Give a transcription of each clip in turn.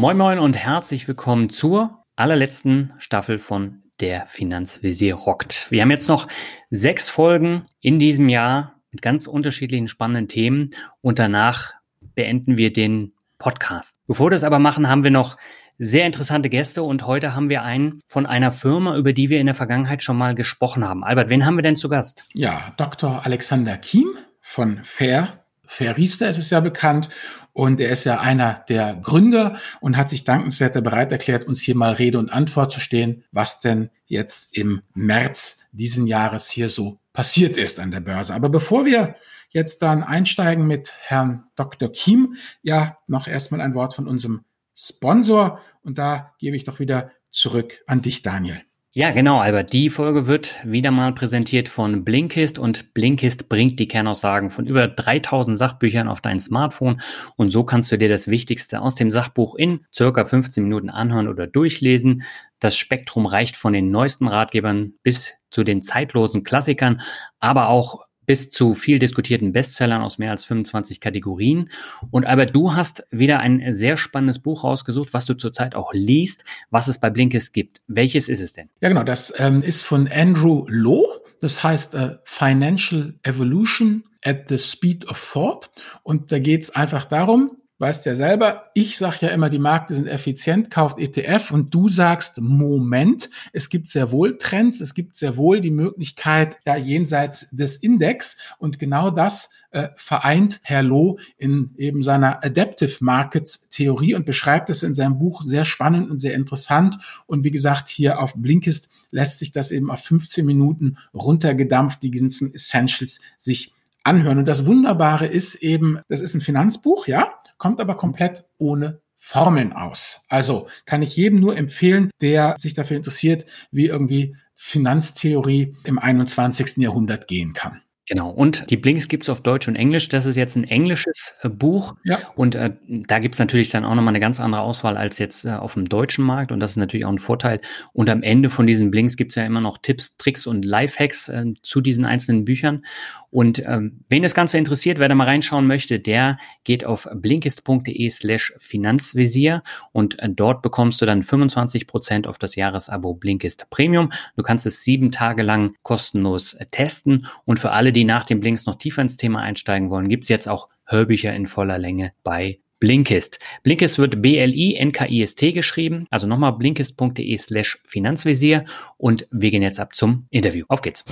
Moin Moin und herzlich willkommen zur allerletzten Staffel von Der Finanzvisier rockt. Wir haben jetzt noch sechs Folgen in diesem Jahr mit ganz unterschiedlichen spannenden Themen und danach beenden wir den Podcast. Bevor wir das aber machen, haben wir noch sehr interessante Gäste und heute haben wir einen von einer Firma, über die wir in der Vergangenheit schon mal gesprochen haben. Albert, wen haben wir denn zu Gast? Ja, Dr. Alexander Kiem von Fair Fair Riester ist es ja bekannt. Und er ist ja einer der Gründer und hat sich dankenswerter bereit erklärt, uns hier mal Rede und Antwort zu stehen, was denn jetzt im März diesen Jahres hier so passiert ist an der Börse. Aber bevor wir jetzt dann einsteigen mit Herrn Dr. Kiem, ja, noch erstmal ein Wort von unserem Sponsor. Und da gebe ich doch wieder zurück an dich, Daniel. Ja, genau, Albert. Die Folge wird wieder mal präsentiert von Blinkist und Blinkist bringt die Kernaussagen von über 3000 Sachbüchern auf dein Smartphone und so kannst du dir das Wichtigste aus dem Sachbuch in circa 15 Minuten anhören oder durchlesen. Das Spektrum reicht von den neuesten Ratgebern bis zu den zeitlosen Klassikern, aber auch bis zu viel diskutierten Bestsellern aus mehr als 25 Kategorien. Und Albert, du hast wieder ein sehr spannendes Buch rausgesucht, was du zurzeit auch liest, was es bei Blinkist gibt. Welches ist es denn? Ja, genau, das ähm, ist von Andrew Lowe. Das heißt äh, Financial Evolution at the Speed of Thought. Und da geht es einfach darum, weißt ja selber, ich sage ja immer, die Märkte sind effizient, kauft ETF und du sagst, Moment, es gibt sehr wohl Trends, es gibt sehr wohl die Möglichkeit, ja, jenseits des Index und genau das äh, vereint Herr Loh in eben seiner Adaptive Markets Theorie und beschreibt es in seinem Buch sehr spannend und sehr interessant. Und wie gesagt, hier auf Blinkist lässt sich das eben auf 15 Minuten runtergedampft, die ganzen Essentials sich anhören. Und das Wunderbare ist eben, das ist ein Finanzbuch, ja, kommt aber komplett ohne Formeln aus. Also kann ich jedem nur empfehlen, der sich dafür interessiert, wie irgendwie Finanztheorie im 21. Jahrhundert gehen kann. Genau. Und die Blinks gibt es auf Deutsch und Englisch. Das ist jetzt ein englisches äh, Buch. Ja. Und äh, da gibt es natürlich dann auch nochmal eine ganz andere Auswahl als jetzt äh, auf dem deutschen Markt. Und das ist natürlich auch ein Vorteil. Und am Ende von diesen Blinks gibt es ja immer noch Tipps, Tricks und Lifehacks äh, zu diesen einzelnen Büchern. Und ähm, wen das Ganze interessiert, wer da mal reinschauen möchte, der geht auf blinkist.de slash Finanzvisier und äh, dort bekommst du dann 25 Prozent auf das Jahresabo Blinkist Premium. Du kannst es sieben Tage lang kostenlos äh, testen. Und für alle, die nach dem Blinks noch tiefer ins Thema einsteigen wollen, gibt's jetzt auch Hörbücher in voller Länge bei Blinkist. Blinkist wird B-L-I-N-K-I-S-T geschrieben. Also nochmal blinkist.de slash Finanzvisier. Und wir gehen jetzt ab zum Interview. Auf geht's.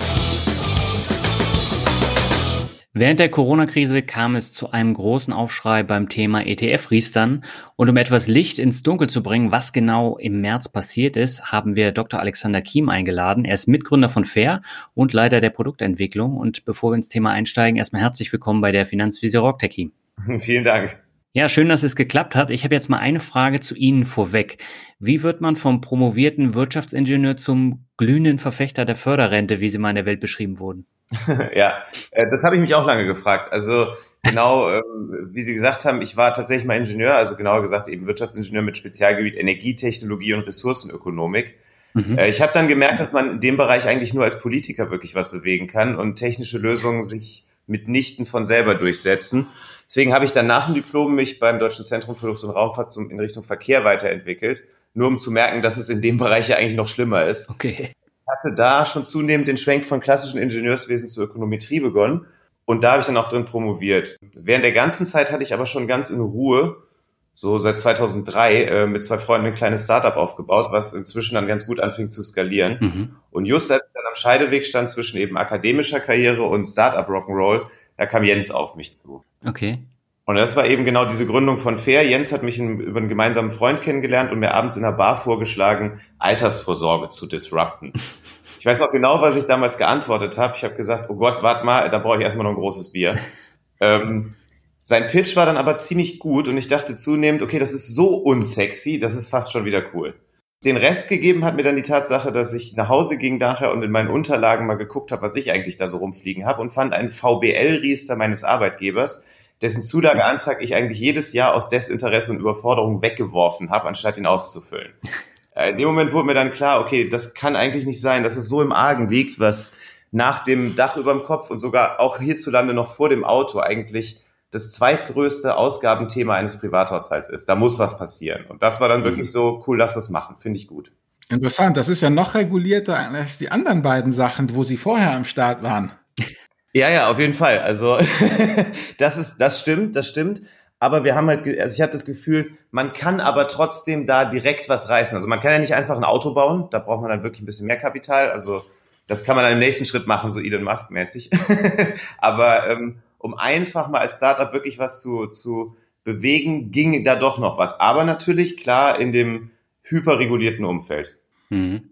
Während der Corona-Krise kam es zu einem großen Aufschrei beim Thema ETF-Riestern. Und um etwas Licht ins Dunkel zu bringen, was genau im März passiert ist, haben wir Dr. Alexander Kiem eingeladen. Er ist Mitgründer von Fair und Leiter der Produktentwicklung. Und bevor wir ins Thema einsteigen, erstmal herzlich willkommen bei der Finanzvisier Rocktech Kiem. Vielen Dank. Ja, schön, dass es geklappt hat. Ich habe jetzt mal eine Frage zu Ihnen vorweg. Wie wird man vom promovierten Wirtschaftsingenieur zum glühenden Verfechter der Förderrente, wie sie mal in der Welt beschrieben wurden? ja, äh, das habe ich mich auch lange gefragt. Also genau, ähm, wie Sie gesagt haben, ich war tatsächlich mal Ingenieur, also genauer gesagt eben Wirtschaftsingenieur mit Spezialgebiet Energietechnologie und Ressourcenökonomik. Mhm. Äh, ich habe dann gemerkt, dass man in dem Bereich eigentlich nur als Politiker wirklich was bewegen kann und technische Lösungen sich mitnichten von selber durchsetzen. Deswegen habe ich dann nach dem Diplom mich beim Deutschen Zentrum für Luft- und Raumfahrt in Richtung Verkehr weiterentwickelt, nur um zu merken, dass es in dem Bereich ja eigentlich noch schlimmer ist. Okay hatte da schon zunehmend den Schwenk von klassischen Ingenieurswesen zur Ökonometrie begonnen. Und da habe ich dann auch drin promoviert. Während der ganzen Zeit hatte ich aber schon ganz in Ruhe, so seit 2003, äh, mit zwei Freunden ein kleines Startup aufgebaut, was inzwischen dann ganz gut anfing zu skalieren. Mhm. Und just als ich dann am Scheideweg stand zwischen eben akademischer Karriere und Startup Rock'n'Roll, da kam Jens auf mich zu. Okay. Und das war eben genau diese Gründung von Fair. Jens hat mich in, über einen gemeinsamen Freund kennengelernt und mir abends in der Bar vorgeschlagen, Altersvorsorge zu disrupten. Ich weiß auch genau, was ich damals geantwortet habe. Ich habe gesagt, oh Gott, warte mal, da brauche ich erstmal noch ein großes Bier. ähm, sein Pitch war dann aber ziemlich gut und ich dachte zunehmend, okay, das ist so unsexy, das ist fast schon wieder cool. Den Rest gegeben hat mir dann die Tatsache, dass ich nach Hause ging nachher und in meinen Unterlagen mal geguckt habe, was ich eigentlich da so rumfliegen habe und fand einen VBL-Riester meines Arbeitgebers, dessen Zulageantrag ich eigentlich jedes Jahr aus Desinteresse und Überforderung weggeworfen habe, anstatt ihn auszufüllen. Äh, in dem Moment wurde mir dann klar, okay, das kann eigentlich nicht sein, dass es so im Argen liegt, was nach dem Dach über dem Kopf und sogar auch hierzulande noch vor dem Auto eigentlich das zweitgrößte Ausgabenthema eines Privathaushalts ist. Da muss was passieren. Und das war dann wirklich mhm. so, cool, lass das machen. Finde ich gut. Interessant. Das ist ja noch regulierter als die anderen beiden Sachen, wo Sie vorher am Start waren. Ja, ja, auf jeden Fall. Also das ist, das stimmt, das stimmt. Aber wir haben halt, also ich habe das Gefühl, man kann aber trotzdem da direkt was reißen. Also man kann ja nicht einfach ein Auto bauen. Da braucht man dann wirklich ein bisschen mehr Kapital. Also das kann man dann im nächsten Schritt machen, so Elon Musk mäßig. aber ähm, um einfach mal als Startup wirklich was zu, zu bewegen, ging da doch noch was. Aber natürlich klar in dem hyperregulierten Umfeld. Mhm.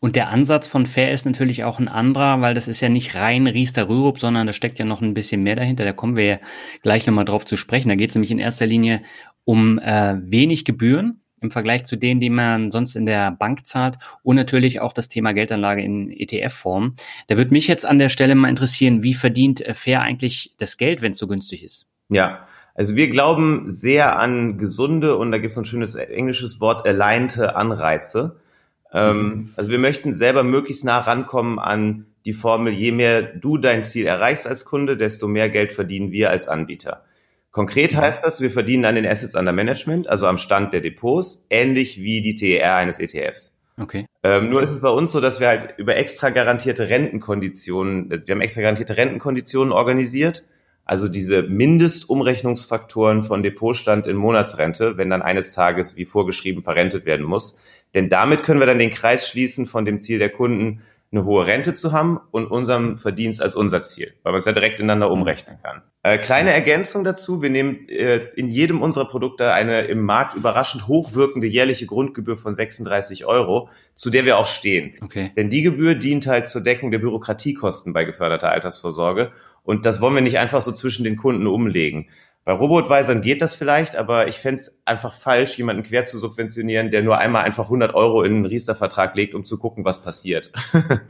Und der Ansatz von Fair ist natürlich auch ein anderer, weil das ist ja nicht rein Riester Rürup, sondern da steckt ja noch ein bisschen mehr dahinter. Da kommen wir ja gleich nochmal drauf zu sprechen. Da geht es nämlich in erster Linie um äh, wenig Gebühren im Vergleich zu denen, die man sonst in der Bank zahlt und natürlich auch das Thema Geldanlage in ETF-Form. Da würde mich jetzt an der Stelle mal interessieren, wie verdient äh, Fair eigentlich das Geld, wenn es so günstig ist? Ja, also wir glauben sehr an gesunde und da gibt es ein schönes englisches Wort, alignte Anreize. Ähm, mhm. Also wir möchten selber möglichst nah rankommen an die Formel, je mehr du dein Ziel erreichst als Kunde, desto mehr Geld verdienen wir als Anbieter. Konkret mhm. heißt das, wir verdienen an den Assets under Management, also am Stand der Depots, ähnlich wie die TER eines ETFs. Okay. Ähm, nur ist es bei uns so, dass wir halt über extra garantierte Rentenkonditionen, wir haben extra garantierte Rentenkonditionen organisiert also diese Mindestumrechnungsfaktoren von Depotstand in Monatsrente, wenn dann eines Tages wie vorgeschrieben verrentet werden muss. Denn damit können wir dann den Kreis schließen von dem Ziel der Kunden, eine hohe Rente zu haben und unserem Verdienst als unser Ziel, weil man es ja direkt ineinander umrechnen kann. Äh, kleine Ergänzung dazu, wir nehmen äh, in jedem unserer Produkte eine im Markt überraschend hochwirkende jährliche Grundgebühr von 36 Euro, zu der wir auch stehen. Okay. Denn die Gebühr dient halt zur Deckung der Bürokratiekosten bei geförderter Altersvorsorge und das wollen wir nicht einfach so zwischen den Kunden umlegen. Bei Robotweisern geht das vielleicht, aber ich fände es einfach falsch, jemanden quer zu subventionieren, der nur einmal einfach 100 Euro in einen Riester-Vertrag legt, um zu gucken, was passiert.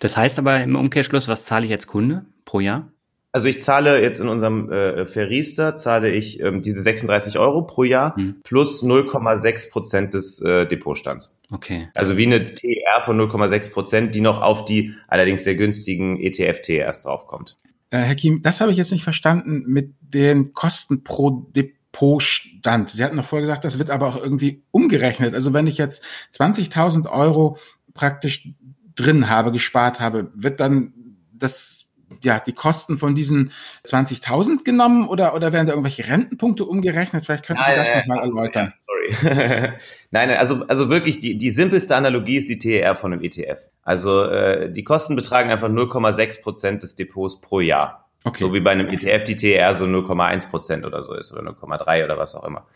das heißt aber im Umkehrschluss, was zahle ich als Kunde pro Jahr? Also ich zahle jetzt in unserem äh, Verriester, zahle ich ähm, diese 36 Euro pro Jahr hm. plus 0,6 Prozent des äh, Depotstands. Okay. Also wie eine TR von 0,6 Prozent, die noch auf die allerdings sehr günstigen ETF-TRs draufkommt. Äh, Herr Kim, das habe ich jetzt nicht verstanden mit den Kosten pro Depotstand. Sie hatten noch vorher gesagt, das wird aber auch irgendwie umgerechnet. Also wenn ich jetzt 20.000 Euro praktisch drin habe, gespart habe, wird dann das ja, die Kosten von diesen 20.000 genommen oder, oder werden da irgendwelche Rentenpunkte umgerechnet? Vielleicht könnten Sie das nochmal erläutern. Sorry. nein, nein, also, also wirklich die, die simpelste Analogie ist die TER von einem ETF. Also äh, die Kosten betragen einfach 0,6 Prozent des Depots pro Jahr. Okay. So wie bei einem ETF die TER so 0,1 Prozent oder so ist oder 0,3 oder was auch immer.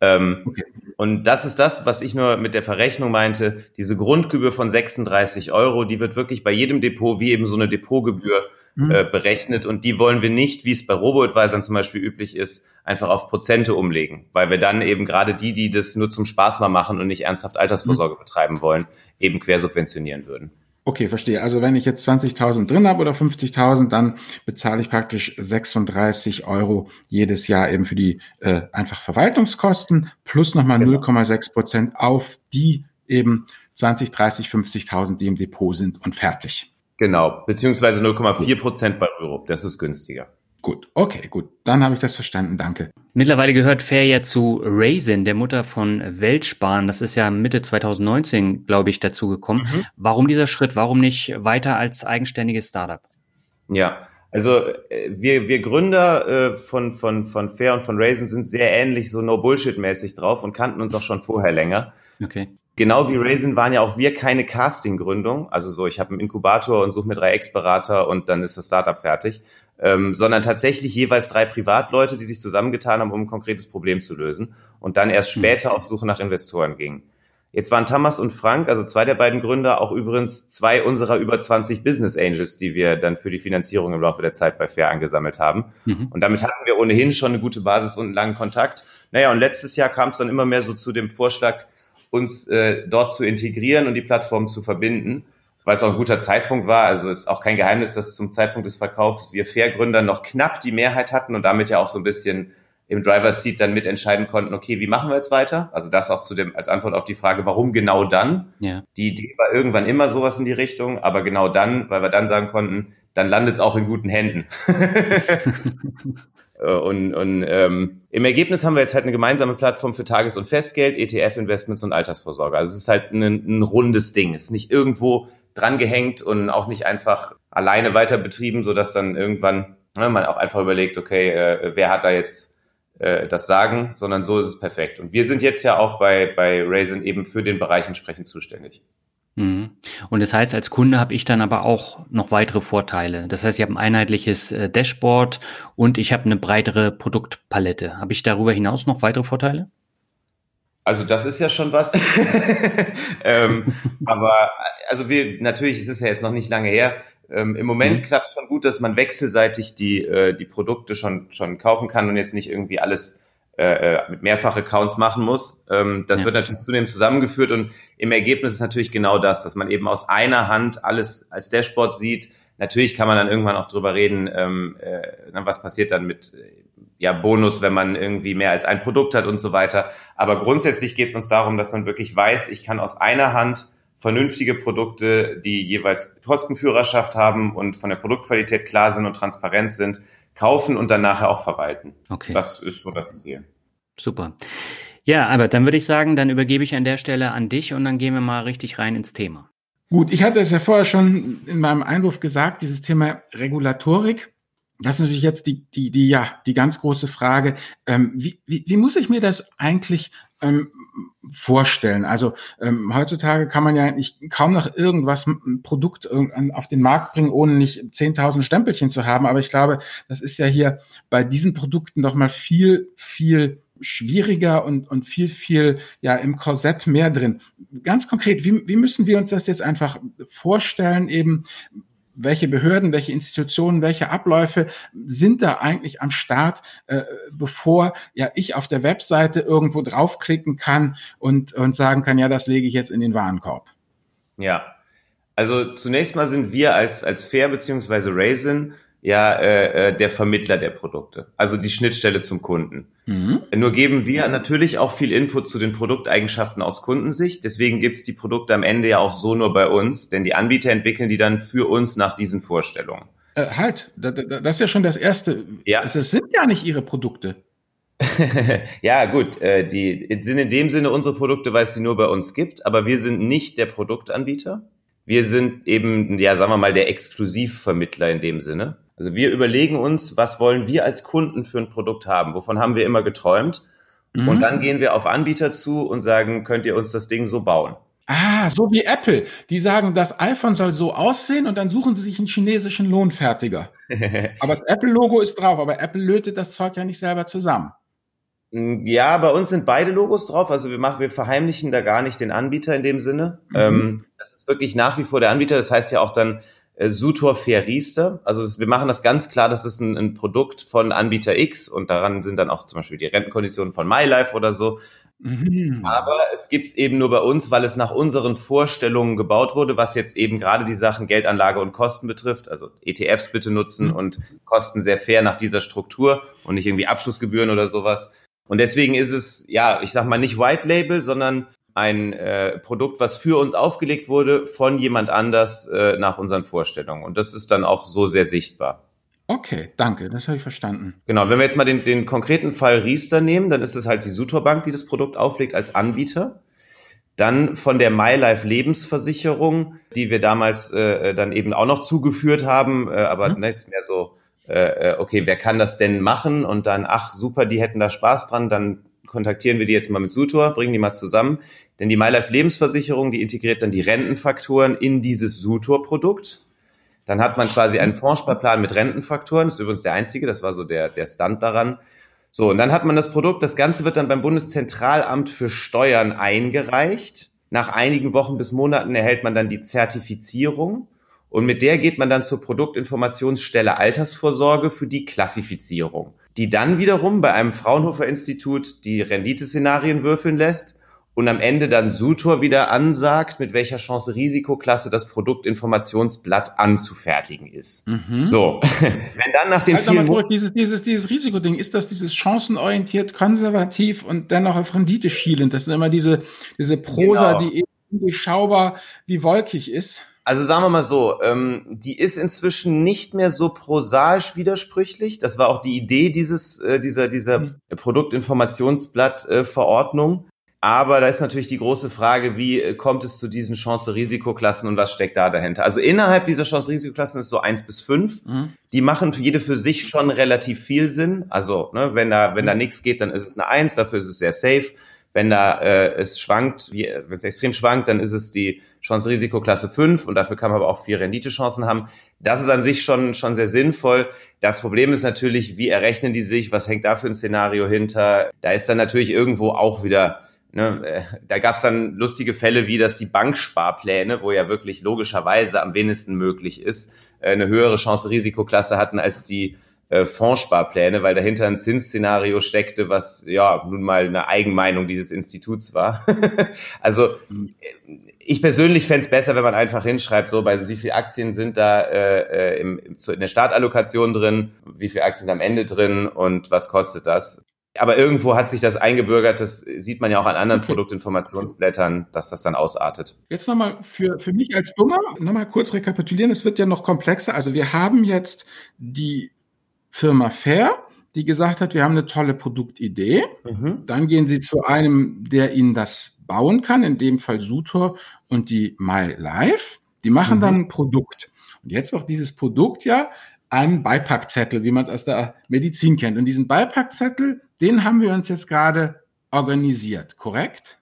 Ähm, okay. Und das ist das, was ich nur mit der Verrechnung meinte. Diese Grundgebühr von 36 Euro, die wird wirklich bei jedem Depot wie eben so eine Depotgebühr mhm. äh, berechnet und die wollen wir nicht, wie es bei Robo-Advisern zum Beispiel üblich ist, einfach auf Prozente umlegen, weil wir dann eben gerade die, die das nur zum Spaß mal machen und nicht ernsthaft Altersvorsorge mhm. betreiben wollen, eben quersubventionieren würden. Okay, verstehe. Also wenn ich jetzt 20.000 drin habe oder 50.000, dann bezahle ich praktisch 36 Euro jedes Jahr eben für die äh, einfach Verwaltungskosten plus nochmal genau. 0,6 Prozent auf die eben 20, 30, 50.000, die im Depot sind und fertig. Genau, beziehungsweise 0,4 Prozent bei Euro. Das ist günstiger. Gut, okay, gut. Dann habe ich das verstanden, danke. Mittlerweile gehört Fair ja zu Raisin, der Mutter von Weltsparen. Das ist ja Mitte 2019, glaube ich, dazu gekommen. Mhm. Warum dieser Schritt? Warum nicht weiter als eigenständiges Startup? Ja, also äh, wir, wir Gründer äh, von, von, von Fair und von Raisin sind sehr ähnlich, so No-Bullshit-mäßig drauf und kannten uns auch schon vorher länger. Okay genau wie Raisin waren ja auch wir keine Casting-Gründung, also so, ich habe einen Inkubator und suche mir drei Ex-Berater und dann ist das Startup fertig, ähm, sondern tatsächlich jeweils drei Privatleute, die sich zusammengetan haben, um ein konkretes Problem zu lösen und dann erst hm. später auf Suche nach Investoren gingen. Jetzt waren Thomas und Frank, also zwei der beiden Gründer, auch übrigens zwei unserer über 20 Business Angels, die wir dann für die Finanzierung im Laufe der Zeit bei Fair angesammelt haben. Mhm. Und damit hatten wir ohnehin schon eine gute Basis und einen langen Kontakt. Naja, und letztes Jahr kam es dann immer mehr so zu dem Vorschlag, uns äh, dort zu integrieren und die Plattform zu verbinden, weil es auch ein guter Zeitpunkt war. Also ist auch kein Geheimnis, dass zum Zeitpunkt des Verkaufs wir Fair-Gründer noch knapp die Mehrheit hatten und damit ja auch so ein bisschen im Driver's Seat dann mitentscheiden konnten, okay, wie machen wir jetzt weiter? Also das auch zu dem, als Antwort auf die Frage, warum genau dann? Ja. Die Idee war irgendwann immer sowas in die Richtung, aber genau dann, weil wir dann sagen konnten, dann landet es auch in guten Händen. Äh, und, und ähm, im Ergebnis haben wir jetzt halt eine gemeinsame Plattform für Tages- und Festgeld, ETF-Investments und Altersvorsorge. Also es ist halt ein, ein rundes Ding. Es ist nicht irgendwo drangehängt und auch nicht einfach alleine weiter betrieben, sodass dann irgendwann ne, man auch einfach überlegt, okay, äh, wer hat da jetzt äh, das Sagen, sondern so ist es perfekt. Und wir sind jetzt ja auch bei, bei Raisin eben für den Bereich entsprechend zuständig. Mhm. Und das heißt, als Kunde habe ich dann aber auch noch weitere Vorteile. Das heißt, ich habe ein einheitliches äh, Dashboard und ich habe eine breitere Produktpalette. Habe ich darüber hinaus noch weitere Vorteile? Also das ist ja schon was. ähm, aber also wir natürlich, es ist ja jetzt noch nicht lange her. Ähm, Im Moment mhm. klappt es schon gut, dass man wechselseitig die äh, die Produkte schon schon kaufen kann und jetzt nicht irgendwie alles äh, äh, mit mehrfach Accounts machen muss. Ähm, das ja. wird natürlich zunehmend zusammengeführt und im Ergebnis ist natürlich genau das, dass man eben aus einer Hand alles als Dashboard sieht. Natürlich kann man dann irgendwann auch drüber reden, ähm, äh, was passiert dann mit ja, Bonus, wenn man irgendwie mehr als ein Produkt hat und so weiter. Aber grundsätzlich geht es uns darum, dass man wirklich weiß, ich kann aus einer Hand vernünftige Produkte, die jeweils Kostenführerschaft haben und von der Produktqualität klar sind und transparent sind, kaufen und dann nachher auch verwalten. Okay. Das ist so das Ziel. Super. Ja, aber dann würde ich sagen, dann übergebe ich an der Stelle an dich und dann gehen wir mal richtig rein ins Thema. Gut, ich hatte es ja vorher schon in meinem Einwurf gesagt, dieses Thema Regulatorik. Das ist natürlich jetzt die, die, die, ja, die ganz große Frage. Ähm, wie, wie, wie muss ich mir das eigentlich ähm, vorstellen. Also ähm, heutzutage kann man ja eigentlich kaum noch irgendwas, ein Produkt auf den Markt bringen, ohne nicht 10.000 Stempelchen zu haben. Aber ich glaube, das ist ja hier bei diesen Produkten doch mal viel, viel schwieriger und, und viel, viel ja im Korsett mehr drin. Ganz konkret, wie, wie müssen wir uns das jetzt einfach vorstellen, eben welche Behörden, welche Institutionen, welche Abläufe sind da eigentlich am Start, äh, bevor ja ich auf der Webseite irgendwo draufklicken kann und, und sagen kann, ja, das lege ich jetzt in den Warenkorb. Ja, also zunächst mal sind wir als, als Fair beziehungsweise Raisin ja äh, äh, der Vermittler der Produkte, also die Schnittstelle zum Kunden. Mhm. Nur geben wir natürlich auch viel Input zu den Produkteigenschaften aus Kundensicht. Deswegen gibt's die Produkte am Ende ja auch so nur bei uns, denn die Anbieter entwickeln die dann für uns nach diesen Vorstellungen. Äh, halt, das ist ja schon das Erste. Ja. Das sind ja nicht Ihre Produkte. ja, gut, äh, die sind in dem Sinne unsere Produkte, weil es sie nur bei uns gibt, aber wir sind nicht der Produktanbieter. Wir sind eben, ja, sagen wir mal, der Exklusivvermittler in dem Sinne. Also wir überlegen uns, was wollen wir als Kunden für ein Produkt haben? Wovon haben wir immer geträumt? Mhm. Und dann gehen wir auf Anbieter zu und sagen, könnt ihr uns das Ding so bauen? Ah, so wie Apple. Die sagen, das iPhone soll so aussehen und dann suchen sie sich einen chinesischen Lohnfertiger. aber das Apple-Logo ist drauf, aber Apple lötet das Zeug ja nicht selber zusammen. Mm, ja, bei uns sind beide Logos drauf. Also wir machen, wir verheimlichen da gar nicht den Anbieter in dem Sinne. Mhm. Ähm, das ist wirklich nach wie vor der Anbieter. Das heißt ja auch dann äh, Sutor Fair Riester. Also wir machen das ganz klar, das ist ein, ein, Produkt von Anbieter X und daran sind dann auch zum Beispiel die Rentenkonditionen von MyLife oder so. Mhm. Aber es gibt's eben nur bei uns, weil es nach unseren Vorstellungen gebaut wurde, was jetzt eben gerade die Sachen Geldanlage und Kosten betrifft. Also ETFs bitte nutzen mhm. und Kosten sehr fair nach dieser Struktur und nicht irgendwie Abschlussgebühren oder sowas. Und deswegen ist es, ja, ich sag mal nicht White Label, sondern ein äh, Produkt, was für uns aufgelegt wurde von jemand anders äh, nach unseren Vorstellungen. Und das ist dann auch so sehr sichtbar. Okay, danke, das habe ich verstanden. Genau, wenn wir jetzt mal den, den konkreten Fall Riester nehmen, dann ist es halt die Sutor Bank, die das Produkt auflegt als Anbieter. Dann von der MyLife Lebensversicherung, die wir damals äh, dann eben auch noch zugeführt haben, äh, aber mhm. jetzt mehr so, äh, äh, okay, wer kann das denn machen? Und dann, ach super, die hätten da Spaß dran, dann kontaktieren wir die jetzt mal mit Sutor, bringen die mal zusammen. Denn die MyLife Lebensversicherung, die integriert dann die Rentenfaktoren in dieses Sutor-Produkt. Dann hat man quasi einen Fondssparplan mit Rentenfaktoren. Das ist übrigens der einzige, das war so der, der Stand daran. So, und dann hat man das Produkt, das Ganze wird dann beim Bundeszentralamt für Steuern eingereicht. Nach einigen Wochen bis Monaten erhält man dann die Zertifizierung. Und mit der geht man dann zur Produktinformationsstelle Altersvorsorge für die Klassifizierung die dann wiederum bei einem Fraunhofer Institut die Renditeszenarien würfeln lässt und am Ende dann Sutor wieder ansagt, mit welcher Chance-Risikoklasse das Produktinformationsblatt anzufertigen ist. Mhm. So, wenn dann nach den halt vielen durch, dieses, dieses, dieses Risikoding, ist das dieses chancenorientiert, konservativ und dennoch auf Rendite schielend? Das sind immer diese, diese Prosa, genau. die eben durchschaubar wie wolkig ist. Also sagen wir mal so, ähm, die ist inzwischen nicht mehr so prosaisch widersprüchlich. Das war auch die Idee dieses, äh, dieser, dieser mhm. Produktinformationsblatt-Verordnung. Aber da ist natürlich die große Frage, wie äh, kommt es zu diesen Chance-Risikoklassen und was steckt da dahinter? Also innerhalb dieser Chance-Risikoklassen ist so eins bis fünf. Mhm. Die machen für jede für sich schon relativ viel Sinn. Also ne, wenn da wenn da mhm. nichts geht, dann ist es eine eins. Dafür ist es sehr safe. Wenn da äh, es schwankt, wenn es extrem schwankt, dann ist es die Chance-Risiko-Klasse 5 und dafür kann man aber auch vier Renditechancen haben. Das ist an sich schon, schon sehr sinnvoll. Das Problem ist natürlich, wie errechnen die sich? Was hängt da für ein Szenario hinter? Da ist dann natürlich irgendwo auch wieder Ne, äh, da gab es dann lustige Fälle, wie dass die Banksparpläne, wo ja wirklich logischerweise am wenigsten möglich ist, äh, eine höhere Chance-Risikoklasse hatten als die äh, Fondssparpläne, weil dahinter ein Zinsszenario steckte, was ja nun mal eine Eigenmeinung dieses Instituts war. also ich persönlich fände es besser, wenn man einfach hinschreibt, so bei wie viele Aktien sind da äh, äh im, in der Startallokation drin, wie viele Aktien sind am Ende drin und was kostet das. Aber irgendwo hat sich das eingebürgert, das sieht man ja auch an anderen okay. Produktinformationsblättern, dass das dann ausartet. Jetzt nochmal für, für mich als Dummer, nochmal kurz rekapitulieren, es wird ja noch komplexer. Also wir haben jetzt die Firma Fair, die gesagt hat, wir haben eine tolle Produktidee. Mhm. Dann gehen sie zu einem, der ihnen das bauen kann, in dem Fall Sutor und die MyLife. Die machen mhm. dann ein Produkt. Und jetzt wird dieses Produkt ja einen Beipackzettel, wie man es aus der Medizin kennt. Und diesen Beipackzettel, den haben wir uns jetzt gerade organisiert, korrekt?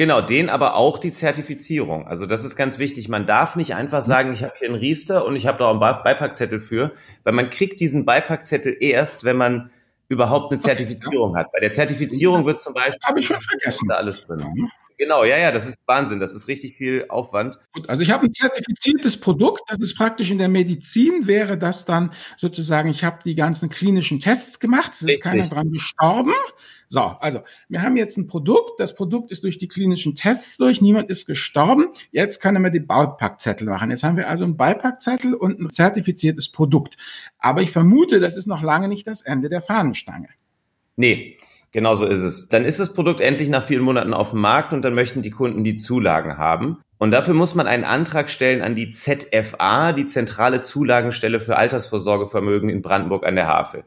Genau, den aber auch die Zertifizierung. Also das ist ganz wichtig. Man darf nicht einfach sagen, ich habe hier einen Riester und ich habe da auch einen Beipackzettel für, weil man kriegt diesen Beipackzettel erst, wenn man überhaupt eine Zertifizierung hat. Bei der Zertifizierung wird zum Beispiel habe ich schon vergessen da alles drin. Genau, ja, ja, das ist Wahnsinn. Das ist richtig viel Aufwand. Gut, also ich habe ein zertifiziertes Produkt. Das ist praktisch in der Medizin wäre das dann sozusagen, ich habe die ganzen klinischen Tests gemacht. Es ist richtig. keiner dran gestorben. So, also wir haben jetzt ein Produkt, das Produkt ist durch die klinischen Tests durch, niemand ist gestorben. Jetzt kann er mir die Beipackzettel machen. Jetzt haben wir also einen Beipackzettel und ein zertifiziertes Produkt. Aber ich vermute, das ist noch lange nicht das Ende der Fahnenstange. Nee, genau so ist es. Dann ist das Produkt endlich nach vielen Monaten auf dem Markt und dann möchten die Kunden die Zulagen haben. Und dafür muss man einen Antrag stellen an die ZFA, die Zentrale Zulagenstelle für Altersvorsorgevermögen in Brandenburg an der Havel.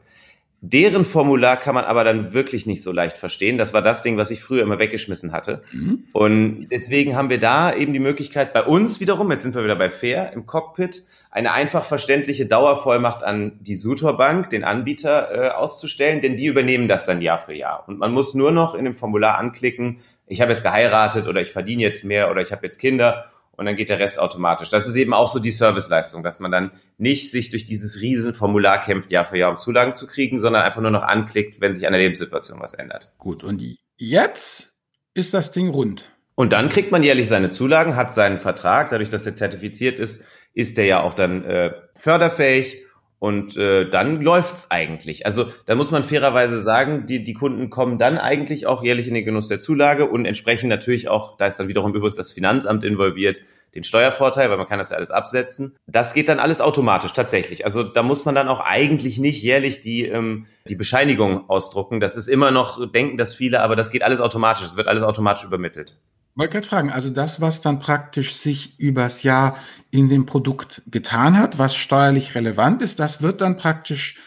Deren Formular kann man aber dann wirklich nicht so leicht verstehen. Das war das Ding, was ich früher immer weggeschmissen hatte. Mhm. Und deswegen haben wir da eben die Möglichkeit, bei uns wiederum, jetzt sind wir wieder bei Fair im Cockpit, eine einfach verständliche Dauervollmacht an die Sutor Bank, den Anbieter, äh, auszustellen, denn die übernehmen das dann Jahr für Jahr. Und man muss nur noch in dem Formular anklicken, ich habe jetzt geheiratet oder ich verdiene jetzt mehr oder ich habe jetzt Kinder und dann geht der Rest automatisch. Das ist eben auch so die Serviceleistung, dass man dann nicht sich durch dieses Riesenformular kämpft, Jahr für Jahr, um Zulagen zu kriegen, sondern einfach nur noch anklickt, wenn sich an der Lebenssituation was ändert. Gut, und jetzt ist das Ding rund. Und dann kriegt man jährlich seine Zulagen, hat seinen Vertrag, dadurch, dass er zertifiziert ist, ist der ja auch dann äh, förderfähig und äh, dann läuft's eigentlich. Also da muss man fairerweise sagen, die, die Kunden kommen dann eigentlich auch jährlich in den Genuss der Zulage und entsprechend natürlich auch, da ist dann wiederum übrigens das Finanzamt involviert, den Steuervorteil, weil man kann das ja alles absetzen. Das geht dann alles automatisch tatsächlich. Also da muss man dann auch eigentlich nicht jährlich die, ähm, die Bescheinigung ausdrucken. Das ist immer noch, denken das viele, aber das geht alles automatisch. Es wird alles automatisch übermittelt. Wollte gerade fragen, also das, was dann praktisch sich übers Jahr in dem Produkt getan hat, was steuerlich relevant ist, das wird dann praktisch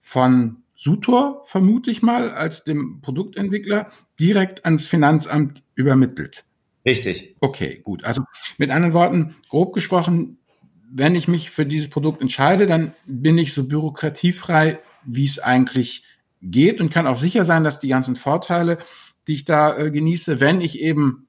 von Sutor, vermute ich mal, als dem Produktentwickler direkt ans Finanzamt übermittelt. Richtig. Okay, gut. Also mit anderen Worten, grob gesprochen, wenn ich mich für dieses Produkt entscheide, dann bin ich so bürokratiefrei, wie es eigentlich geht und kann auch sicher sein, dass die ganzen Vorteile, die ich da äh, genieße, wenn ich eben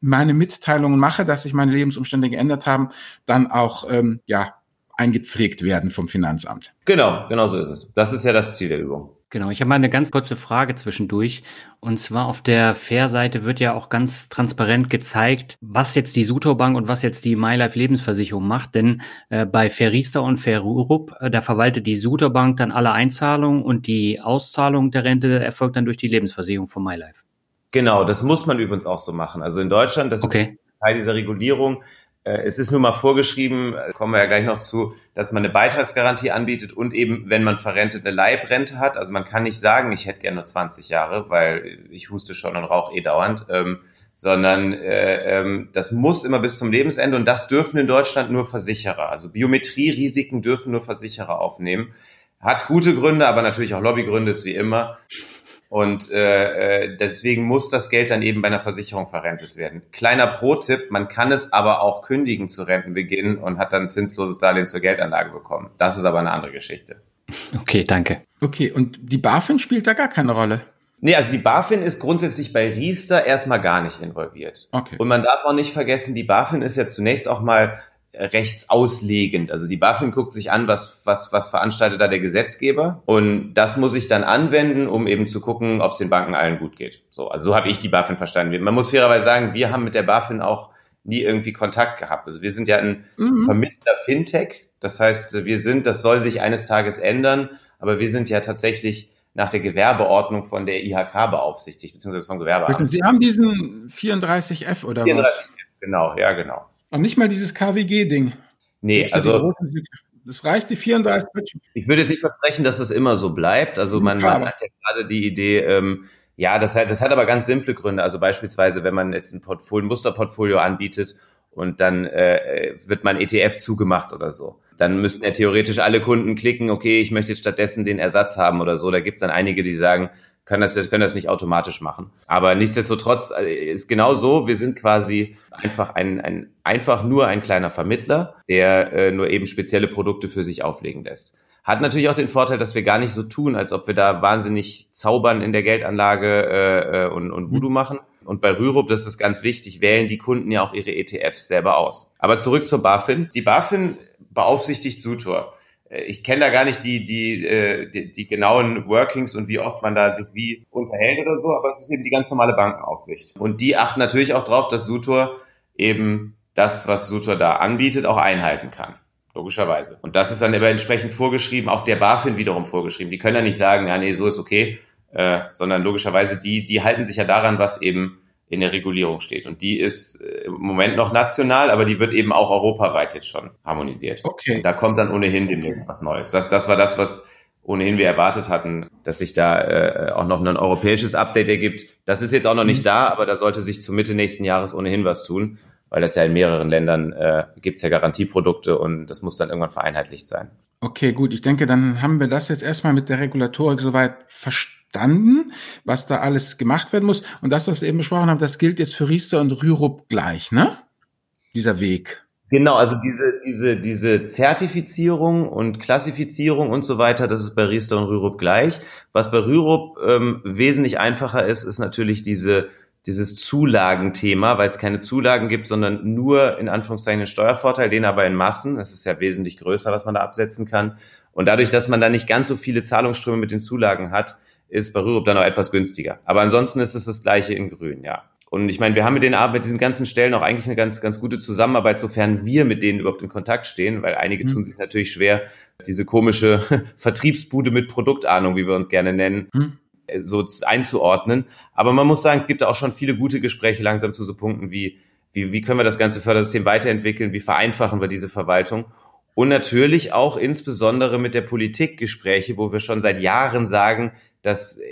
meine Mitteilungen mache, dass sich meine Lebensumstände geändert haben, dann auch ähm, ja eingepflegt werden vom Finanzamt. Genau, genau so ist es. Das ist ja das Ziel der Übung. Genau, ich habe mal eine ganz kurze Frage zwischendurch. Und zwar auf der Fair-Seite wird ja auch ganz transparent gezeigt, was jetzt die Sutorbank und was jetzt die MyLife Lebensversicherung macht. Denn äh, bei Fairista und Fairurup, äh, da verwaltet die Sutorbank dann alle Einzahlungen und die Auszahlung der Rente erfolgt dann durch die Lebensversicherung von MyLife. Genau, das muss man übrigens auch so machen. Also in Deutschland, das okay. ist Teil dieser Regulierung. Äh, es ist nun mal vorgeschrieben, äh, kommen wir ja gleich noch zu, dass man eine Beitragsgarantie anbietet und eben, wenn man verrentet, eine Leibrente hat. Also man kann nicht sagen, ich hätte gerne nur 20 Jahre, weil ich huste schon und rauche eh dauernd, ähm, sondern äh, ähm, das muss immer bis zum Lebensende und das dürfen in Deutschland nur Versicherer. Also Biometrierisiken dürfen nur Versicherer aufnehmen. Hat gute Gründe, aber natürlich auch Lobbygründe, ist wie immer. Und äh, äh, deswegen muss das Geld dann eben bei einer Versicherung verrentet werden. Kleiner Pro-Tipp, man kann es aber auch kündigen zu Rentenbeginn und hat dann zinsloses Darlehen zur Geldanlage bekommen. Das ist aber eine andere Geschichte. Okay, danke. Okay, und die BaFin spielt da gar keine Rolle. Nee, also die BaFin ist grundsätzlich bei Riester erstmal gar nicht involviert. Okay. Und man darf auch nicht vergessen, die BaFin ist ja zunächst auch mal rechtsauslegend. Also die BaFin guckt sich an, was, was, was veranstaltet da der Gesetzgeber. Und das muss ich dann anwenden, um eben zu gucken, ob es den Banken allen gut geht. So, also so habe ich die BaFin verstanden. Man muss fairerweise sagen, wir haben mit der BaFin auch nie irgendwie Kontakt gehabt. Also wir sind ja ein mhm. Vermittler Fintech. Das heißt, wir sind, das soll sich eines Tages ändern, aber wir sind ja tatsächlich nach der Gewerbeordnung von der IHK beaufsichtigt, beziehungsweise vom Gewerbeamt. Sie haben diesen 34F oder 34F, was? Genau, ja, genau. Und nicht mal dieses KWG-Ding. Nee, also. Das reicht die 34 Ich würde jetzt nicht versprechen, dass das immer so bleibt. Also man, man hat ja gerade die Idee, ähm, ja, das hat, das hat aber ganz simple Gründe. Also beispielsweise, wenn man jetzt ein Portfolio, ein Musterportfolio anbietet und dann äh, wird mein ETF zugemacht oder so. Dann müssten ja theoretisch alle Kunden klicken, okay, ich möchte jetzt stattdessen den Ersatz haben oder so. Da gibt es dann einige, die sagen, können das, können das nicht automatisch machen. Aber nichtsdestotrotz äh, ist genau so, wir sind quasi einfach ein, ein einfach nur ein kleiner Vermittler, der äh, nur eben spezielle Produkte für sich auflegen lässt. Hat natürlich auch den Vorteil, dass wir gar nicht so tun, als ob wir da wahnsinnig zaubern in der Geldanlage äh, äh und, und Voodoo mhm. machen, und bei Rürup, das ist ganz wichtig, wählen die Kunden ja auch ihre ETFs selber aus. Aber zurück zur BaFin. Die BaFin beaufsichtigt Sutor. Äh, ich kenne da gar nicht die, die, äh, die, die genauen Workings und wie oft man da sich wie unterhält oder so, aber es ist eben die ganz normale Bankenaufsicht. Und die achten natürlich auch darauf, dass Sutor eben das, was Sutor da anbietet, auch einhalten kann. Logischerweise. Und das ist dann aber entsprechend vorgeschrieben, auch der BaFin wiederum vorgeschrieben. Die können ja nicht sagen, ja, nee, so ist okay, äh, sondern logischerweise die, die halten sich ja daran, was eben in der Regulierung steht. Und die ist äh, im Moment noch national, aber die wird eben auch europaweit jetzt schon harmonisiert. Okay. Und da kommt dann ohnehin demnächst was Neues. Das, das war das, was ohnehin wir erwartet hatten, dass sich da äh, auch noch ein europäisches Update ergibt. Das ist jetzt auch noch nicht mhm. da, aber da sollte sich zu Mitte nächsten Jahres ohnehin was tun, weil das ja in mehreren Ländern äh, gibt es ja Garantieprodukte und das muss dann irgendwann vereinheitlicht sein. Okay, gut. Ich denke, dann haben wir das jetzt erstmal mit der Regulatorik soweit verstanden verstanden, was da alles gemacht werden muss. Und das, was wir eben besprochen haben, das gilt jetzt für Riester und Rürup gleich, ne? Dieser Weg. Genau, also diese, diese, diese Zertifizierung und Klassifizierung und so weiter, das ist bei Riester und Rürup gleich. Was bei Rürup ähm, wesentlich einfacher ist, ist natürlich diese, dieses Zulagenthema, weil es keine Zulagen gibt, sondern nur in Anführungszeichen einen Steuervorteil, den aber in Massen. Das ist ja wesentlich größer, was man da absetzen kann. Und dadurch, dass man da nicht ganz so viele Zahlungsströme mit den Zulagen hat, ist bei Rürup dann auch etwas günstiger. Aber ansonsten ist es das gleiche in Grün, ja. Und ich meine, wir haben mit den mit diesen ganzen Stellen auch eigentlich eine ganz, ganz gute Zusammenarbeit, sofern wir mit denen überhaupt in Kontakt stehen, weil einige mhm. tun sich natürlich schwer, diese komische Vertriebsbude mit Produktahnung, wie wir uns gerne nennen, mhm. So einzuordnen. Aber man muss sagen, es gibt da auch schon viele gute Gespräche langsam zu so Punkten wie, wie, wie können wir das ganze Fördersystem weiterentwickeln, wie vereinfachen wir diese Verwaltung. Und natürlich auch insbesondere mit der Politik Gespräche, wo wir schon seit Jahren sagen, dass äh,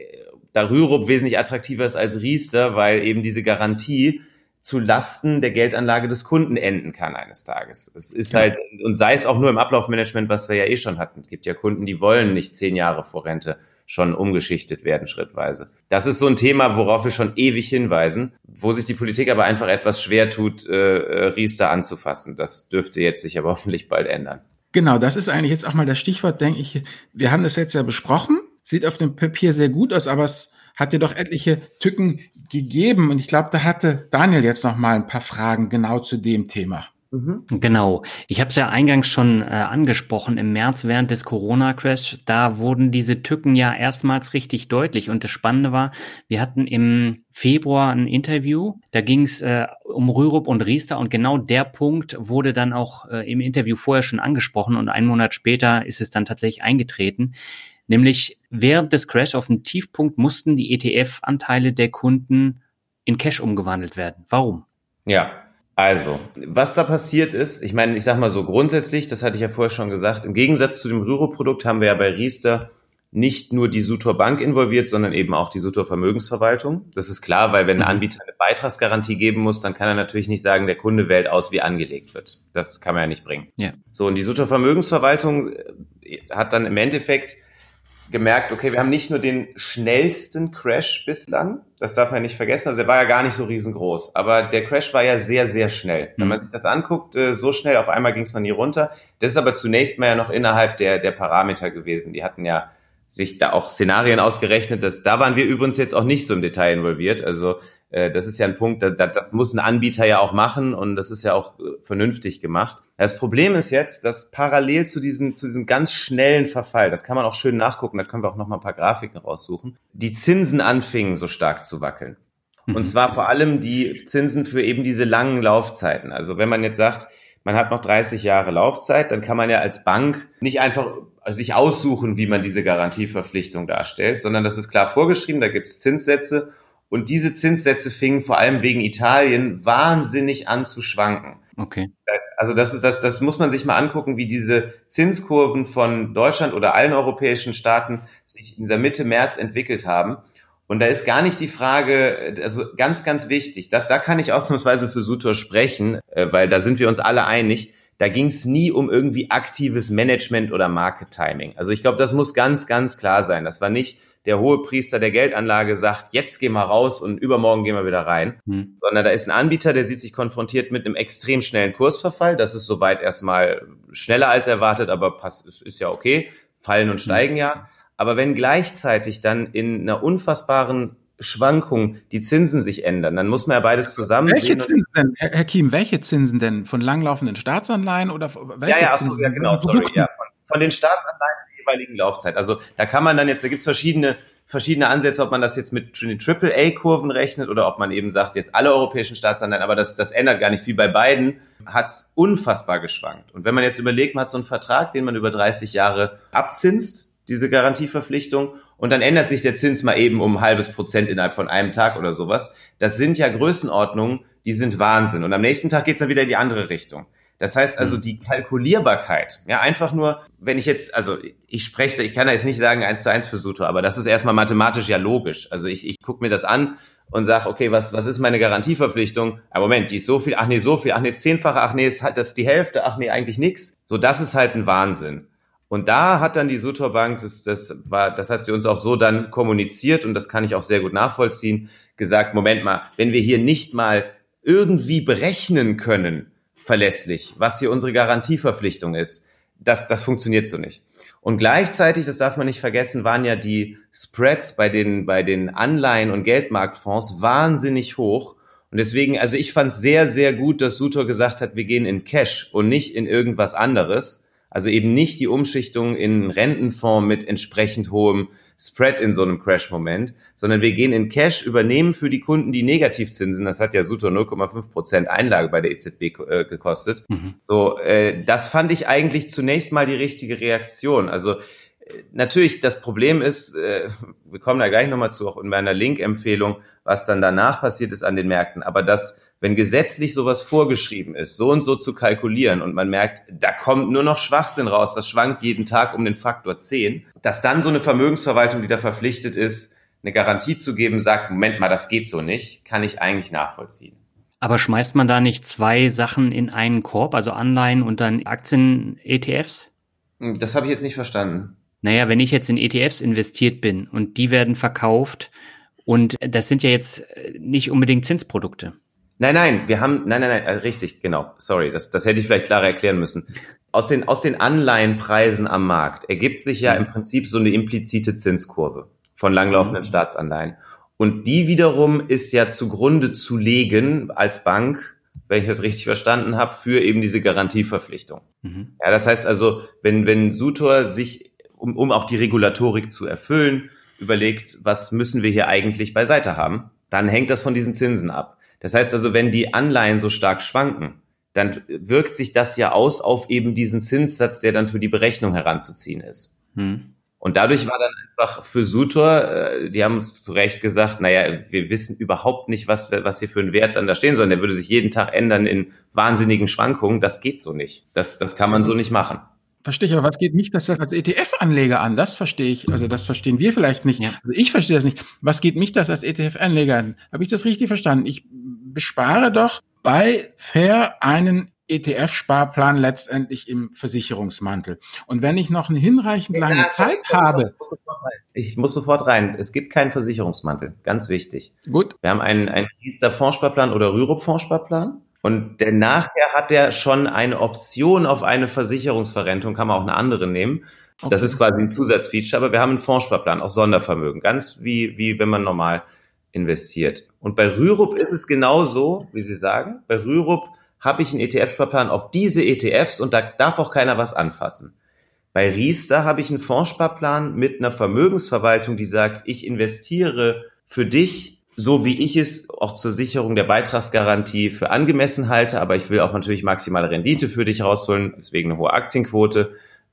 da Rürup wesentlich attraktiver ist als Riester, weil eben diese Garantie zu Lasten der Geldanlage des Kunden enden kann eines Tages. Es ist ja. halt, und sei es auch nur im Ablaufmanagement, was wir ja eh schon hatten. Es gibt ja Kunden, die wollen nicht zehn Jahre vor Rente schon umgeschichtet werden schrittweise. Das ist so ein Thema, worauf wir schon ewig hinweisen, wo sich die Politik aber einfach etwas schwer tut, äh, äh Riester anzufassen. Das dürfte jetzt sich aber hoffentlich bald ändern. Genau, das ist eigentlich jetzt auch mal das Stichwort, denke ich. Wir haben das jetzt ja besprochen sieht auf dem Papier sehr gut aus, aber es hat ja doch etliche Tücken gegeben. Und ich glaube, da hatte Daniel jetzt noch mal ein paar Fragen genau zu dem Thema. Mhm. Genau. Ich habe es ja eingangs schon äh, angesprochen, im März während des Corona-Crash, da wurden diese Tücken ja erstmals richtig deutlich. Und das Spannende war, wir hatten im Februar ein Interview, da ging es äh, um Rürup und Riester und genau der Punkt wurde dann auch äh, im Interview vorher schon angesprochen und einen Monat später ist es dann tatsächlich eingetreten. Nämlich während des Crash auf dem Tiefpunkt mussten die ETF-Anteile der Kunden in Cash umgewandelt werden. Warum? Ja, also, was da passiert ist, ich meine, ich sag mal so grundsätzlich, das hatte ich ja vorher schon gesagt, im Gegensatz zu dem Rüro-Produkt haben wir ja bei Riester nicht nur die Sutor Bank involviert, sondern eben auch die Sutor Vermögensverwaltung. Das ist klar, weil wenn ein mhm. Anbieter eine Beitragsgarantie geben muss, dann kann er natürlich nicht sagen, der Kunde wählt aus, wie angelegt wird. Das kann man ja nicht bringen. Ja. So, und die Sutor Vermögensverwaltung äh, hat dann im Endeffekt gemerkt, okay, wir haben nicht nur den schnellsten Crash bislang, das darf man nicht vergessen, also er war ja gar nicht so riesengroß, aber der Crash war ja sehr, sehr schnell. Wenn mhm. man sich das anguckt, äh, so schnell, auf einmal ging es noch nie runter. Das ist aber zunächst mal ja noch innerhalb der, der Parameter gewesen. Die hatten ja sich da auch Szenarien ausgerechnet, dass da waren wir übrigens jetzt auch nicht so im Detail involviert. Also das ist ja ein Punkt, das, das muss ein Anbieter ja auch machen und das ist ja auch äh, vernünftig gemacht. Das Problem ist jetzt, dass parallel zu diesem, zu diesem ganz schnellen Verfall, das kann man auch schön nachgucken, da können wir auch noch mal ein paar Grafiken raussuchen, die Zinsen anfingen so stark zu wackeln. Und mhm. zwar vor allem die Zinsen für eben diese langen Laufzeiten. Also wenn man jetzt sagt, man hat noch 30 Jahre Laufzeit, dann kann man ja als Bank nicht einfach sich aussuchen, wie man diese Garantieverpflichtung darstellt, sondern das ist klar vorgeschrieben, da gibt es Zinssätze und diese Zinssätze fingen vor allem wegen Italien wahnsinnig an zu schwanken. Okay. Also das ist das, das muss man sich mal angucken, wie diese Zinskurven von Deutschland oder allen europäischen Staaten sich in der Mitte März entwickelt haben. Und da ist gar nicht die Frage, also ganz, ganz wichtig, dass da kann ich ausnahmsweise für Sutor sprechen, äh, weil da sind wir uns alle einig. Da ging es nie um irgendwie aktives Management oder Market Timing. Also ich glaube, das muss ganz, ganz klar sein. Das war nicht der hohe Priester der Geldanlage sagt, jetzt gehen wir raus und übermorgen gehen wir wieder rein, hm. sondern da ist ein Anbieter, der sieht sich konfrontiert mit einem extrem schnellen Kursverfall. Das ist soweit erstmal schneller als erwartet, aber passt, ist, ist ja okay. Fallen und hm. steigen hm. ja. Aber wenn gleichzeitig dann in einer unfassbaren Schwankung die Zinsen sich ändern, dann muss man ja beides zusammen welche. Zinsen denn, Herr Kim, welche Zinsen denn? Von langlaufenden Staatsanleihen oder welche Ja, ja, achso, ja genau, sorry. Ja. Von, von den Staatsanleihen der jeweiligen Laufzeit. Also da kann man dann jetzt, da gibt's verschiedene verschiedene Ansätze, ob man das jetzt mit den AAA-Kurven rechnet oder ob man eben sagt, jetzt alle europäischen Staatsanleihen, aber das, das ändert gar nicht viel. Bei beiden hat's unfassbar geschwankt. Und wenn man jetzt überlegt, man hat so einen Vertrag, den man über 30 Jahre abzinst, diese Garantieverpflichtung. Und dann ändert sich der Zins mal eben um ein halbes Prozent innerhalb von einem Tag oder sowas. Das sind ja Größenordnungen, die sind Wahnsinn. Und am nächsten Tag geht's dann wieder in die andere Richtung. Das heißt also mhm. die Kalkulierbarkeit, ja, einfach nur, wenn ich jetzt, also ich spreche, ich kann da jetzt nicht sagen eins zu eins für Suto, aber das ist erstmal mathematisch ja logisch. Also ich, ich gucke mir das an und sage, okay, was, was ist meine Garantieverpflichtung? Ah, Moment, die ist so viel, ach nee, so viel, ach nee, ist zehnfache, ach nee, ist halt das die Hälfte, ach nee, eigentlich nix. So, das ist halt ein Wahnsinn. Und da hat dann die Sutor Bank, das, das war, das hat sie uns auch so dann kommuniziert und das kann ich auch sehr gut nachvollziehen, gesagt, Moment mal, wenn wir hier nicht mal irgendwie berechnen können, verlässlich, was hier unsere Garantieverpflichtung ist, das, das funktioniert so nicht. Und gleichzeitig, das darf man nicht vergessen, waren ja die Spreads bei den, bei den Anleihen und Geldmarktfonds wahnsinnig hoch. Und deswegen, also ich fand es sehr, sehr gut, dass Sutor gesagt hat, wir gehen in Cash und nicht in irgendwas anderes also eben nicht die Umschichtung in einen Rentenfonds mit entsprechend hohem Spread in so einem Crash-Moment, sondern wir gehen in Cash, übernehmen für die Kunden die Negativzinsen. Das hat ja Suto 0,5 Prozent Einlage bei der EZB äh, gekostet. Mhm. So, äh, das fand ich eigentlich zunächst mal die richtige Reaktion. Also äh, natürlich, das Problem ist, äh, wir kommen da gleich nochmal zu, auch in meiner Link-Empfehlung, was dann danach passiert ist an den Märkten. Aber das wenn gesetzlich sowas vorgeschrieben ist, so und so zu kalkulieren und man merkt, da kommt nur noch Schwachsinn raus, das schwankt jeden Tag um den Faktor 10, dass dann so eine Vermögensverwaltung, die da verpflichtet ist, eine Garantie zu geben, sagt, Moment mal, das geht so nicht, kann ich eigentlich nachvollziehen. Aber schmeißt man da nicht zwei Sachen in einen Korb, also Anleihen und dann Aktien-ETFs? Das habe ich jetzt nicht verstanden. Naja, wenn ich jetzt in ETFs investiert bin und die werden verkauft und das sind ja jetzt nicht unbedingt Zinsprodukte. Nein, nein, wir haben, nein, nein, nein, äh, richtig, genau, sorry, das, das hätte ich vielleicht klarer erklären müssen. Aus den, aus den Anleihenpreisen am Markt ergibt sich ja im Prinzip so eine implizite Zinskurve von langlaufenden mhm. Staatsanleihen. Und die wiederum ist ja zugrunde zu legen als Bank, wenn ich das richtig verstanden habe, für eben diese Garantieverpflichtung. Mhm. Ja, das heißt also, wenn, wenn Sutor sich, um, um auch die Regulatorik zu erfüllen, überlegt, was müssen wir hier eigentlich beiseite haben, dann hängt das von diesen Zinsen ab. Das heißt also, wenn die Anleihen so stark schwanken, dann wirkt sich das ja aus auf eben diesen Zinssatz, der dann für die Berechnung heranzuziehen ist. Hm. Und dadurch war dann einfach für Sutor, äh, die haben zu Recht gesagt, naja, wir wissen überhaupt nicht, was, was hier für ein Wert dann da stehen soll. Der würde sich jeden Tag ändern in wahnsinnigen Schwankungen. Das geht so nicht. Das, das kann man so nicht machen. Verstehe ich, aber was geht mich das als ETF-Anleger an? Das verstehe ich, also das verstehen wir vielleicht nicht. Ja. Also ich verstehe das nicht. Was geht mich das als ETF-Anleger an? Habe ich das richtig verstanden? Ich bespare doch bei Fair einen ETF-Sparplan letztendlich im Versicherungsmantel. Und wenn ich noch eine hinreichend lange ja, Zeit habe. Ich muss sofort rein. Es gibt keinen Versicherungsmantel. Ganz wichtig. Gut. Wir haben einen, einen Riester-Fondssparplan oder Rürup-Fondssparplan. Und der nachher hat der schon eine Option auf eine Versicherungsverrentung, kann man auch eine andere nehmen. Okay. Das ist quasi ein Zusatzfeature, aber wir haben einen Fondssparplan, auch Sondervermögen, ganz wie, wie wenn man normal investiert. Und bei Rürup ist es genauso, wie Sie sagen. Bei Rürup habe ich einen ETF-Sparplan auf diese ETFs und da darf auch keiner was anfassen. Bei Riester habe ich einen Fondssparplan mit einer Vermögensverwaltung, die sagt, ich investiere für dich so wie ich es auch zur Sicherung der Beitragsgarantie für angemessen halte, aber ich will auch natürlich maximale Rendite für dich rausholen, deswegen eine hohe Aktienquote.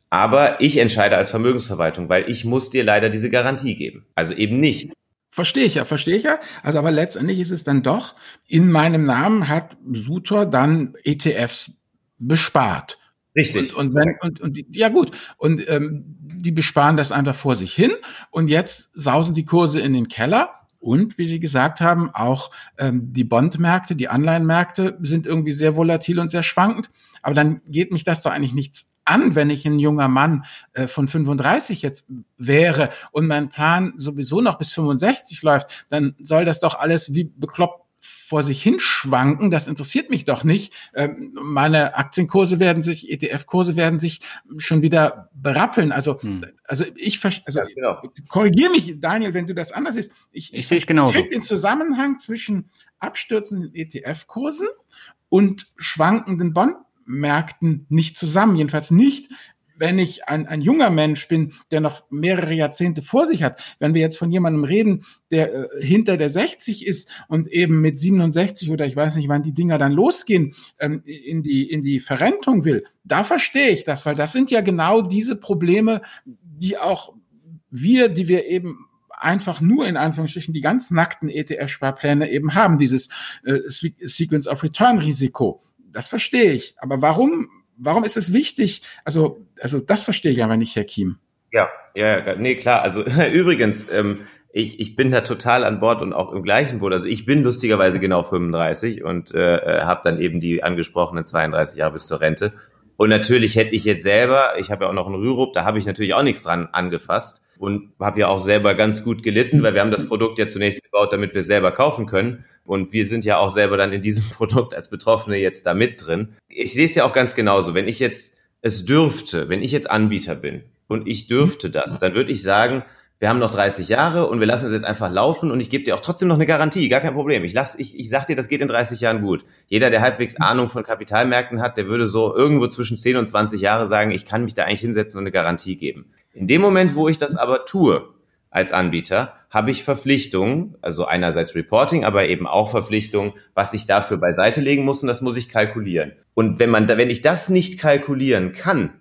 Aber ich entscheide als Vermögensverwaltung, weil ich muss dir leider diese Garantie geben. Also eben nicht. Verstehe ich ja, verstehe ich ja. Also aber letztendlich ist es dann doch, in meinem Namen hat Sutor dann ETFs bespart. Richtig. Und, und, wenn, und, und ja gut. Und ähm, die besparen das einfach vor sich hin. Und jetzt sausen die Kurse in den Keller. Und wie Sie gesagt haben, auch ähm, die Bondmärkte, die Anleihenmärkte sind irgendwie sehr volatil und sehr schwankend. Aber dann geht mich das doch eigentlich nichts an, wenn ich ein junger Mann äh, von 35 jetzt wäre und mein Plan sowieso noch bis 65 läuft, dann soll das doch alles wie bekloppt vor sich hinschwanken, das interessiert mich doch nicht. Ähm, meine Aktienkurse werden sich, ETF-Kurse werden sich schon wieder berappeln. Also, hm. also ich also, ja, genau. korrigiere mich, Daniel, wenn du das anders siehst. Ich, ich sehe es genau. den Zusammenhang zwischen abstürzenden ETF-Kursen und schwankenden Bond Märkten nicht zusammen. Jedenfalls nicht, wenn ich ein, ein junger Mensch bin, der noch mehrere Jahrzehnte vor sich hat. Wenn wir jetzt von jemandem reden, der äh, hinter der 60 ist und eben mit 67 oder ich weiß nicht, wann die Dinger dann losgehen, ähm, in die, in die Verrentung will, da verstehe ich das, weil das sind ja genau diese Probleme, die auch wir, die wir eben einfach nur in Anführungsstrichen die ganz nackten ETF-Sparpläne eben haben, dieses äh, Sequence of Return Risiko das verstehe ich. Aber warum, warum ist es wichtig? Also, also das verstehe ich aber nicht, Herr Kiem. Ja, ja, nee, klar. Also übrigens, ähm, ich, ich bin da total an Bord und auch im gleichen Boot. Also ich bin lustigerweise genau 35 und äh, äh habe dann eben die angesprochenen 32 Jahre bis zur Rente. Und natürlich hätte ich jetzt selber, ich habe ja auch noch einen Rürup, da habe ich natürlich auch nichts dran angefasst und habe ja auch selber ganz gut gelitten, weil wir haben das Produkt ja zunächst gebaut, damit wir es selber kaufen können. Und wir sind ja auch selber dann in diesem Produkt als Betroffene jetzt da mit drin. Ich sehe es ja auch ganz genauso. Wenn ich jetzt es dürfte, wenn ich jetzt Anbieter bin und ich dürfte das, dann würde ich sagen, wir haben noch 30 Jahre und wir lassen es jetzt einfach laufen und ich gebe dir auch trotzdem noch eine Garantie, gar kein Problem. Ich lass, ich, ich sag dir, das geht in 30 Jahren gut. Jeder, der halbwegs Ahnung von Kapitalmärkten hat, der würde so irgendwo zwischen 10 und 20 Jahre sagen, ich kann mich da eigentlich hinsetzen und eine Garantie geben. In dem Moment, wo ich das aber tue, als Anbieter habe ich Verpflichtungen, also einerseits Reporting, aber eben auch Verpflichtungen, was ich dafür beiseite legen muss und das muss ich kalkulieren. Und wenn man, wenn ich das nicht kalkulieren kann,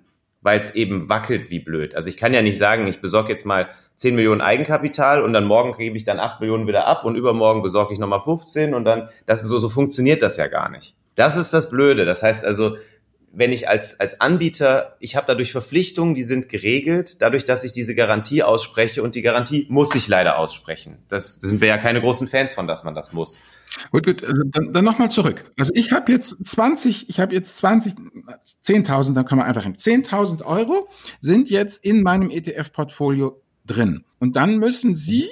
weil es eben wackelt wie blöd. Also ich kann ja nicht sagen, ich besorge jetzt mal 10 Millionen Eigenkapital und dann morgen gebe ich dann 8 Millionen wieder ab und übermorgen besorge ich nochmal 15 und dann, das so, so funktioniert das ja gar nicht. Das ist das Blöde. Das heißt also, wenn ich als, als Anbieter, ich habe dadurch Verpflichtungen, die sind geregelt, dadurch, dass ich diese Garantie ausspreche und die Garantie muss ich leider aussprechen. Das, das sind wir ja keine großen Fans von, dass man das muss. Gut, gut, also dann, dann nochmal zurück. Also ich habe jetzt 20, ich habe jetzt 20, 10.000, dann kann man einfach hin. 10.000 Euro sind jetzt in meinem ETF-Portfolio drin. Und dann müssen Sie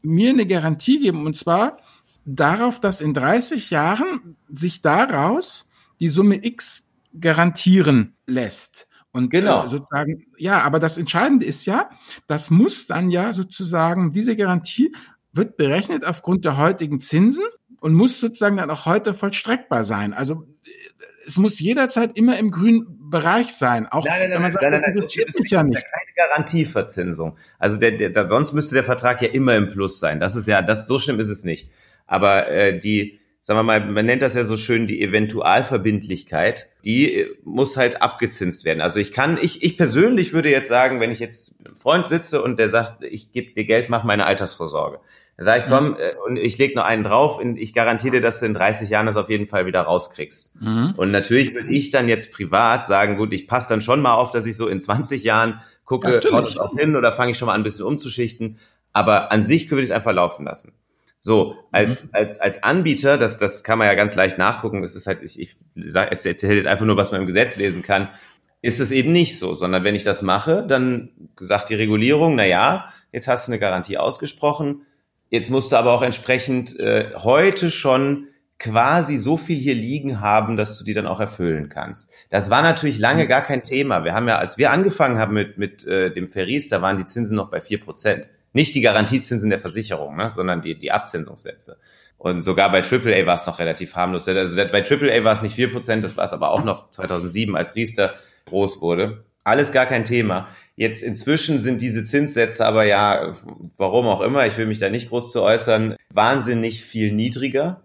mir eine Garantie geben, und zwar darauf, dass in 30 Jahren sich daraus die Summe X garantieren lässt. Und genau. äh, sozusagen, ja, aber das Entscheidende ist ja, das muss dann ja sozusagen, diese Garantie wird berechnet aufgrund der heutigen Zinsen und muss sozusagen dann auch heute vollstreckbar sein. Also äh, es muss jederzeit immer im grünen Bereich sein. Auch nein, nein, wenn man sagt, nein, nein, das interessiert mich ja nicht. Keine Garantieverzinsung. Also der, der, sonst müsste der Vertrag ja immer im Plus sein. Das ist ja, das so schlimm ist es nicht. Aber äh, die sagen wir mal, man nennt das ja so schön die Eventualverbindlichkeit, die äh, muss halt abgezinst werden. Also ich kann, ich, ich persönlich würde jetzt sagen, wenn ich jetzt mit einem Freund sitze und der sagt, ich gebe dir Geld, mach meine Altersvorsorge, Da sage ich, komm, mhm. Äh, und ich leg noch einen drauf und ich garantiere dir, dass du in 30 Jahren das auf jeden Fall wieder rauskriegst. Mhm. Und natürlich würde ich dann jetzt privat sagen, gut, ich passe dann schon mal auf, dass ich so in 20 Jahren gucke, haut es auch hin oder fange ich schon mal an, ein bisschen umzuschichten. Aber an sich würde ich es einfach laufen lassen. So, als, mhm. als, als Anbieter, das, das kann man ja ganz leicht nachgucken, das ist halt, ich, ich erzähle jetzt einfach nur, was man im Gesetz lesen kann, ist es eben nicht so, sondern wenn ich das mache, dann sagt die Regulierung, na ja, jetzt hast du eine Garantie ausgesprochen, jetzt musst du aber auch entsprechend äh, heute schon quasi so viel hier liegen haben, dass du die dann auch erfüllen kannst. Das war natürlich lange mhm. gar kein Thema. Wir haben ja, als wir angefangen haben mit, mit äh, dem Ferries, da waren die Zinsen noch bei vier Prozent. Nicht die Garantiezinsen der Versicherung, ne, sondern die, die Abzinsungssätze. Und sogar bei AAA war es noch relativ harmlos. Also bei AAA war es nicht 4%, das war es aber auch noch 2007, als Riester groß wurde. Alles gar kein Thema. Jetzt inzwischen sind diese Zinssätze aber ja, warum auch immer, ich will mich da nicht groß zu äußern, wahnsinnig viel niedriger.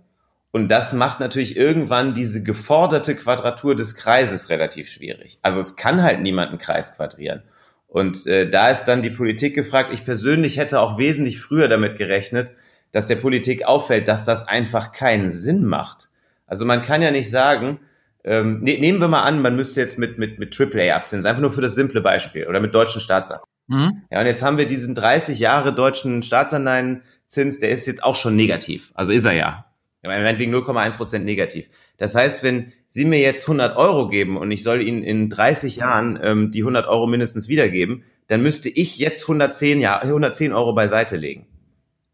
Und das macht natürlich irgendwann diese geforderte Quadratur des Kreises relativ schwierig. Also es kann halt niemand einen Kreis quadrieren. Und äh, da ist dann die Politik gefragt. Ich persönlich hätte auch wesentlich früher damit gerechnet, dass der Politik auffällt, dass das einfach keinen Sinn macht. Also man kann ja nicht sagen, ähm, ne, nehmen wir mal an, man müsste jetzt mit, mit, mit AAA abzinsen, einfach nur für das simple Beispiel oder mit deutschen Staatsanleihen. Mhm. Ja, und jetzt haben wir diesen 30 Jahre deutschen Staatsanleihenzins, der ist jetzt auch schon negativ. Also ist er ja. Meinetwegen 0,1 Prozent negativ. Das heißt, wenn Sie mir jetzt 100 Euro geben und ich soll Ihnen in 30 Jahren ähm, die 100 Euro mindestens wiedergeben, dann müsste ich jetzt 110, Jahr, 110 Euro beiseite legen.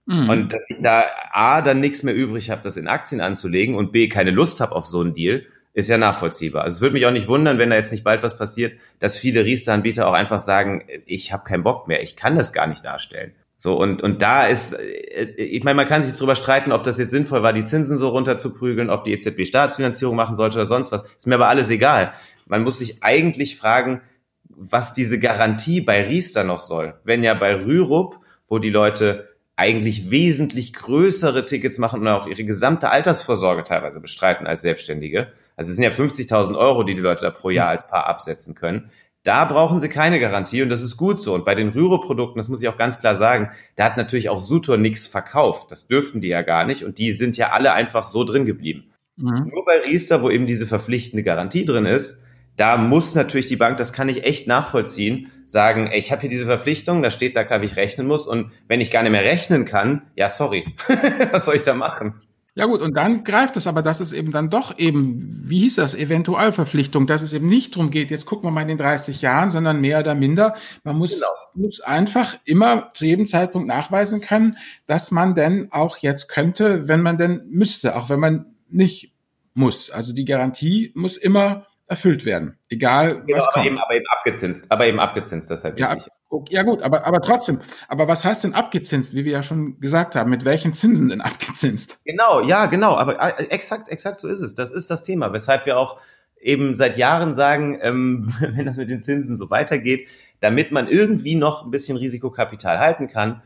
Mhm. Und dass ich da A, dann nichts mehr übrig habe, das in Aktien anzulegen und B, keine Lust habe auf so einen Deal, ist ja nachvollziehbar. Also es würde mich auch nicht wundern, wenn da jetzt nicht bald was passiert, dass viele Riester-Anbieter auch einfach sagen, ich habe keinen Bock mehr, ich kann das gar nicht darstellen. So, und, und da ist, äh, ich meine, man kann sich darüber streiten, ob das jetzt sinnvoll war, die Zinsen so runter zu prügeln, ob die EZB Staatsfinanzierung machen sollte oder sonst was. Ist mir aber alles egal. Man muss sich eigentlich fragen, was diese Garantie bei Riester noch soll. Wenn ja bei Rürup, wo die Leute eigentlich wesentlich größere Tickets machen und auch ihre gesamte Altersvorsorge teilweise bestreiten als Selbstständige. Also es sind ja 50.000 Euro, die die Leute da pro Jahr als Paar absetzen können. Da brauchen sie keine Garantie und das ist gut so. Und bei den Rüro-Produkten, das muss ich auch ganz klar sagen, da hat natürlich auch Sutor nichts verkauft. Das dürften die ja gar nicht und die sind ja alle einfach so drin geblieben. Mhm. Nur bei Riester, wo eben diese verpflichtende Garantie drin ist, da muss natürlich die Bank, das kann ich echt nachvollziehen, sagen, ey, ich habe hier diese Verpflichtung, da steht da, wie ich rechnen muss und wenn ich gar nicht mehr rechnen kann, ja, sorry, was soll ich da machen? Ja gut, und dann greift es aber, dass es eben dann doch eben, wie hieß das, Eventualverpflichtung, dass es eben nicht drum geht, jetzt gucken wir mal in den 30 Jahren, sondern mehr oder minder. Man muss, genau. muss einfach immer zu jedem Zeitpunkt nachweisen können, dass man denn auch jetzt könnte, wenn man denn müsste, auch wenn man nicht muss. Also die Garantie muss immer erfüllt werden, egal genau, was aber kommt. Eben, aber eben abgezinst, aber eben abgezinst, deshalb ja, wichtig. Ja gut, aber, aber trotzdem. Aber was heißt denn abgezinst, wie wir ja schon gesagt haben? Mit welchen Zinsen denn abgezinst? Genau, ja, genau. Aber äh, exakt, exakt so ist es. Das ist das Thema, weshalb wir auch eben seit Jahren sagen, ähm, wenn das mit den Zinsen so weitergeht, damit man irgendwie noch ein bisschen Risikokapital halten kann,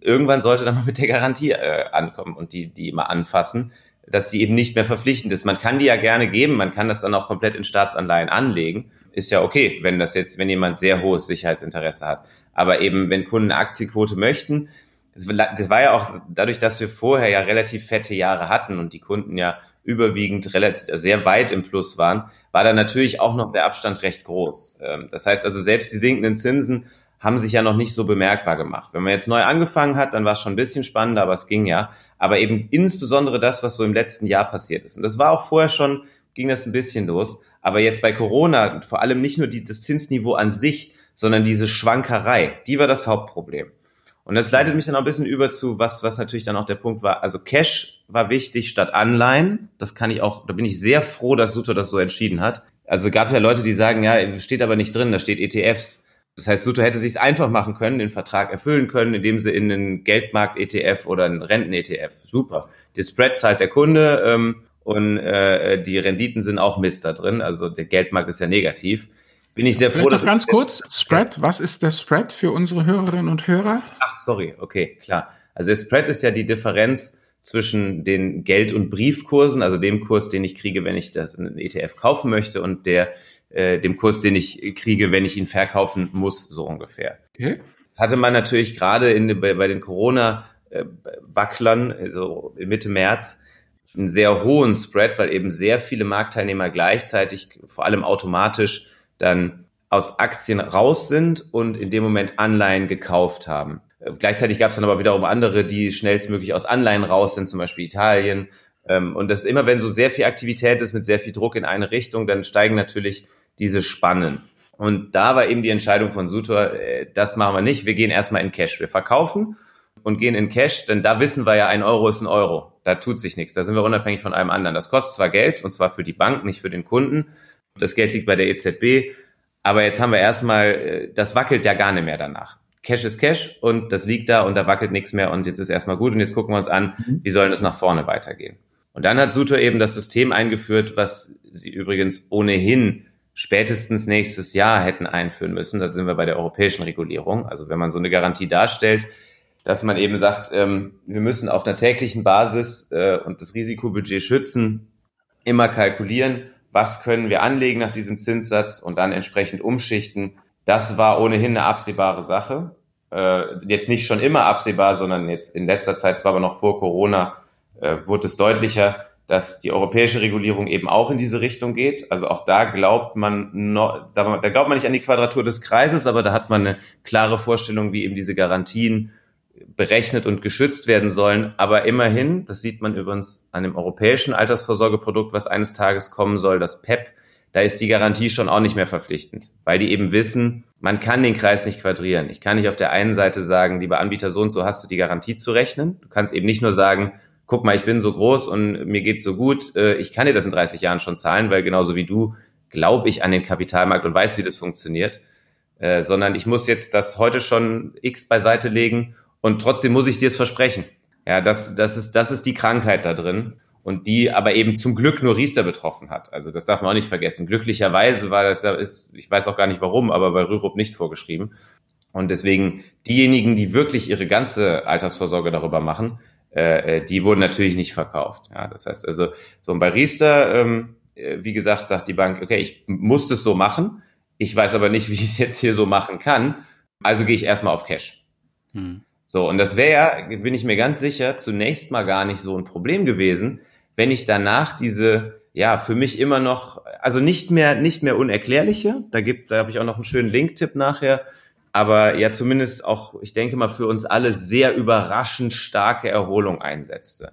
irgendwann sollte dann mal mit der Garantie äh, ankommen und die, die immer anfassen, dass die eben nicht mehr verpflichtend ist. Man kann die ja gerne geben, man kann das dann auch komplett in Staatsanleihen anlegen ist ja okay, wenn das jetzt, wenn jemand sehr hohes Sicherheitsinteresse hat. Aber eben, wenn Kunden Aktienquote möchten, das war ja auch dadurch, dass wir vorher ja relativ fette Jahre hatten und die Kunden ja überwiegend relativ, sehr weit im Plus waren, war da natürlich auch noch der Abstand recht groß. Ähm, das heißt also, selbst die sinkenden Zinsen haben sich ja noch nicht so bemerkbar gemacht. Wenn man jetzt neu angefangen hat, dann war es schon ein bisschen spannender, aber es ging ja. Aber eben insbesondere das, was so im letzten Jahr passiert ist. Und das war auch vorher schon, ging das ein bisschen los. Aber jetzt bei Corona, vor allem nicht nur die, das Zinsniveau an sich, sondern diese Schwankerei, die war das Hauptproblem. Und das leitet mich dann auch ein bisschen über zu, was, was natürlich dann auch der Punkt war. Also Cash war wichtig statt Anleihen. Das kann ich auch, da bin ich sehr froh, dass Suto das so entschieden hat. Also gab ja Leute, die sagen, ja, steht aber nicht drin, da steht ETFs. Das heißt, Suto hätte sich einfach machen können, den Vertrag erfüllen können, indem sie in einen Geldmarkt-ETF oder einen Renten-ETF. Super. Die Spread zahlt der Kunde ähm, und äh, die Renditen sind auch Mist da drin. Also der Geldmarkt ist ja negativ. Bin ich sehr froh, dass. Noch ganz kurz, Spread, was ist der Spread für unsere Hörerinnen und Hörer? Ach, sorry, okay, klar. Also der Spread ist ja die Differenz zwischen den Geld- und Briefkursen, also dem Kurs, den ich kriege, wenn ich das in einen ETF kaufen möchte, und der äh, dem Kurs, den ich kriege, wenn ich ihn verkaufen muss, so ungefähr. Okay. Das hatte man natürlich gerade in, bei, bei den Corona äh, Wacklern, also Mitte März, einen sehr hohen Spread, weil eben sehr viele Marktteilnehmer gleichzeitig, vor allem automatisch, dann aus Aktien raus sind und in dem Moment Anleihen gekauft haben. Gleichzeitig gab es dann aber wiederum andere, die schnellstmöglich aus Anleihen raus sind, zum Beispiel Italien. Ähm, und das immer, wenn so sehr viel Aktivität ist mit sehr viel Druck in eine Richtung, dann steigen natürlich diese Spannen. Und da war eben die Entscheidung von Sutor, äh, das machen wir nicht, wir gehen erstmal in Cash. Wir verkaufen und gehen in Cash, denn da wissen wir ja, ein Euro ist ein Euro. Da tut sich nichts. Da sind wir unabhängig von allem anderen. Das kostet zwar Geld, und zwar für die Bank, nicht für den Kunden. Das Geld liegt bei der EZB. Aber jetzt haben wir erstmal, äh, das wackelt ja gar nicht mehr danach. Cash ist Cash und das liegt da und da wackelt nichts mehr und jetzt ist erstmal gut und jetzt gucken wir uns an, mhm. wie soll das nach vorne weitergehen. Und dann hat Sutor eben das System eingeführt, was sie übrigens ohnehin spätestens nächstes Jahr hätten einführen müssen. Da sind wir bei der europäischen Regulierung. Also wenn man so eine Garantie darstellt, dass man eben sagt, ähm, wir müssen auf einer täglichen Basis äh, und das Risikobudget schützen, immer kalkulieren, was können wir anlegen nach diesem Zinssatz und dann entsprechend umschichten. Das war ohnehin eine absehbare Sache. Äh, jetzt nicht schon immer absehbar, sondern jetzt in letzter Zeit, es war aber noch vor Corona, äh, wurde es deutlicher, dass die europäische Regulierung eben auch in diese Richtung geht. Also auch da glaubt man noch, sagen wir mal, da glaubt man nicht an die Quadratur des Kreises, aber da hat man eine klare Vorstellung, wie eben diese Garantien berechnet und geschützt werden sollen. Aber immerhin, das sieht man übrigens an dem europäischen Altersvorsorgeprodukt, was eines Tages kommen soll, das PEP, da ist die Garantie schon auch nicht mehr verpflichtend, weil die eben wissen, man kann den Kreis nicht quadrieren. Ich kann nicht auf der einen Seite sagen, lieber Anbieter, so und so hast du die Garantie zu rechnen. Du kannst eben nicht nur sagen, guck mal, ich bin so groß und mir geht's so gut, äh, ich kann dir das in 30 Jahren schon zahlen, weil genauso wie du glaube ich an den Kapitalmarkt und weiß, wie das funktioniert, äh, sondern ich muss jetzt das heute schon X beiseite legen und trotzdem muss ich dir es versprechen. Ja, das, das, ist, das ist die Krankheit da drin und die aber eben zum Glück nur Riester betroffen hat. Also das darf man auch nicht vergessen. Glücklicherweise war das ist, ich weiß auch gar nicht warum, aber bei Rürup nicht vorgeschrieben. Und deswegen diejenigen, die wirklich ihre ganze Altersvorsorge darüber machen, äh, äh die wurden natürlich nicht verkauft. Ja, das heißt also, so bei Riester, ähm, äh, wie gesagt, sagt die Bank, okay, ich muss das so machen. Ich weiß aber nicht, wie ich es jetzt hier so machen kann. Also gehe ich erstmal auf Cash. Hm. So, und das wäre ja, bin ich mir ganz sicher, zunächst mal gar nicht so ein Problem gewesen, wenn ich danach diese, ja, für mich immer noch, also nicht mehr, nicht mehr unerklärliche, da gibt, da habe ich auch noch einen schönen Link-Tipp nachher, aber ja zumindest auch, ich denke mal, für uns alle sehr überraschend starke Erholung einsetzte.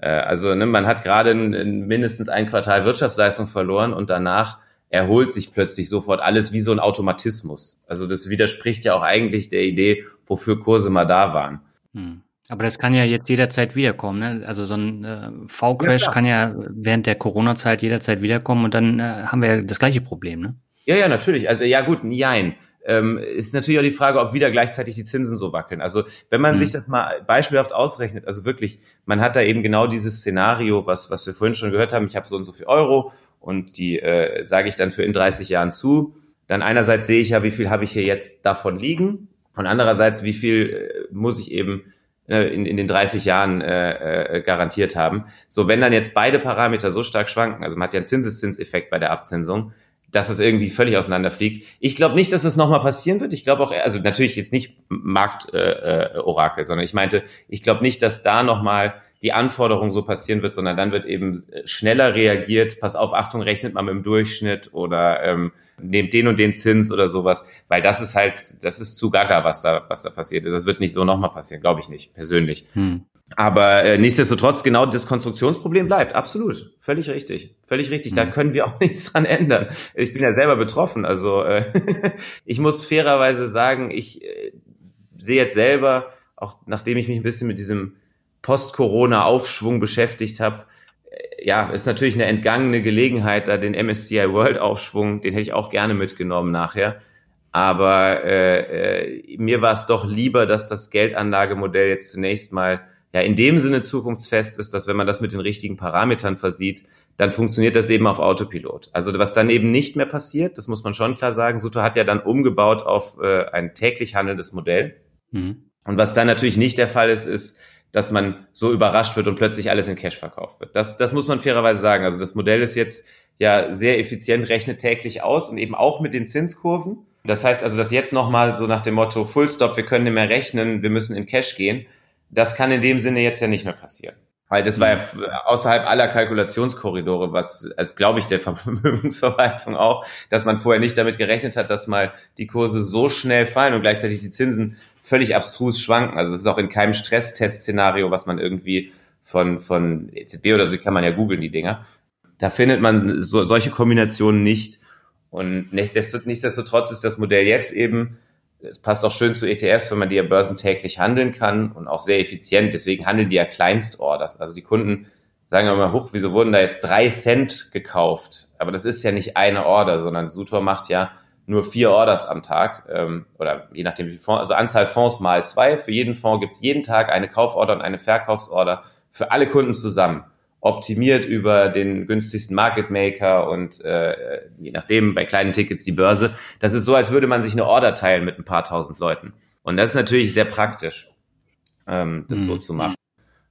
Äh, also ne, man hat gerade mindestens ein Quartal Wirtschaftsleistung verloren und danach erholt sich plötzlich sofort alles wie so ein Automatismus. Also das widerspricht ja auch eigentlich der Idee, wofür Kurse mal da waren. Hm. Aber das kann ja jetzt jederzeit wiederkommen. Ne? Also so ein äh, V-Crash ja, kann ja während der Corona-Zeit jederzeit wiederkommen und dann äh, haben wir ja das gleiche Problem. Ne? Ja, ja, natürlich. Also ja gut, nein. Ähm, ist natürlich auch die Frage, ob wieder gleichzeitig die Zinsen so wackeln. Also wenn man hm. sich das mal beispielhaft ausrechnet, also wirklich, man hat da eben genau dieses Szenario, was, was wir vorhin schon gehört haben, ich habe so und so viel Euro und die äh, sage ich dann für in 30 Jahren zu. Dann einerseits sehe ich ja, wie viel habe ich hier jetzt davon liegen und andererseits, wie viel äh, muss ich eben äh, in, in den 30 Jahren äh, äh, garantiert haben. So, wenn dann jetzt beide Parameter so stark schwanken, also man hat ja einen Zinseszinseffekt bei der Abzinsung, dass es irgendwie völlig auseinanderfliegt. Ich glaube nicht, dass es nochmal passieren wird. Ich glaube auch, also natürlich jetzt nicht Marktorakel, äh, äh, sondern ich meinte, ich glaube nicht, dass da nochmal die Anforderung so passieren wird, sondern dann wird eben schneller reagiert. Pass auf, Achtung, rechnet mal mit dem Durchschnitt oder ähm, nehmt den und den Zins oder sowas, weil das ist halt, das ist zu gaga, was da, was da passiert ist. Das wird nicht so nochmal passieren, glaube ich nicht, persönlich. Hm. Aber äh, nichtsdestotrotz, genau das Konstruktionsproblem bleibt. Absolut. Völlig richtig. Völlig richtig. Hm. Da können wir auch nichts dran ändern. Ich bin ja selber betroffen. Also äh, ich muss fairerweise sagen, ich äh, sehe jetzt selber, auch nachdem ich mich ein bisschen mit diesem Post-Corona-Aufschwung beschäftigt habe, äh, ja, ist natürlich eine entgangene Gelegenheit, da den MSCI World Aufschwung, den hätte ich auch gerne mitgenommen nachher. Aber äh, äh, mir war es doch lieber, dass das Geldanlagemodell jetzt zunächst mal ja in dem Sinne zukunftsfest ist, dass wenn man das mit den richtigen Parametern versieht, dann funktioniert das eben auf Autopilot. Also was dann eben nicht mehr passiert, das muss man schon klar sagen, Suto hat ja dann umgebaut auf äh, ein täglich handelndes Modell. Mhm. Und was dann natürlich nicht der Fall ist, ist, dass man so überrascht wird und plötzlich alles in Cash verkauft wird. Das, das muss man fairerweise sagen. Also das Modell ist jetzt ja sehr effizient, rechnet täglich aus und eben auch mit den Zinskurven. Das heißt also, dass jetzt nochmal so nach dem Motto Full Stop, wir können nicht mehr rechnen, wir müssen in Cash gehen. Das kann in dem Sinne jetzt ja nicht mehr passieren. Weil das war ja mhm. außerhalb aller Kalkulationskorridore, was, als glaube ich, der Vermögensverwaltung auch, dass man vorher nicht damit gerechnet hat, dass mal die Kurse so schnell fallen und gleichzeitig die Zinsen völlig abstrus schwanken. Also es ist auch in keinem Stresstest-Szenario, was man irgendwie von, von EZB oder so, kann man ja googeln, die Dinger. Da findet man so, solche Kombinationen nicht. Und nichtsdestotrotz ist das Modell jetzt eben es passt auch schön zu ETFs, wenn man die ja börsentäglich handeln kann und auch sehr effizient. Deswegen handeln die ja Kleinstorders. Also die Kunden sagen immer, hoch, wieso wurden da jetzt drei Cent gekauft? Aber das ist ja nicht eine Order, sondern Sutor macht ja nur vier Orders am Tag ähm, oder je nachdem wie Fonds, also Anzahl Fonds mal zwei. Für jeden Fonds gibt es jeden Tag eine Kauforder und eine Verkaufsorder für alle Kunden zusammen optimiert über den günstigsten Market Maker und äh, je nachdem bei kleinen Tickets die Börse. Das ist so, als würde man sich eine Order teilen mit ein paar tausend Leuten. Und das ist natürlich sehr praktisch, ähm, das mhm. so zu machen.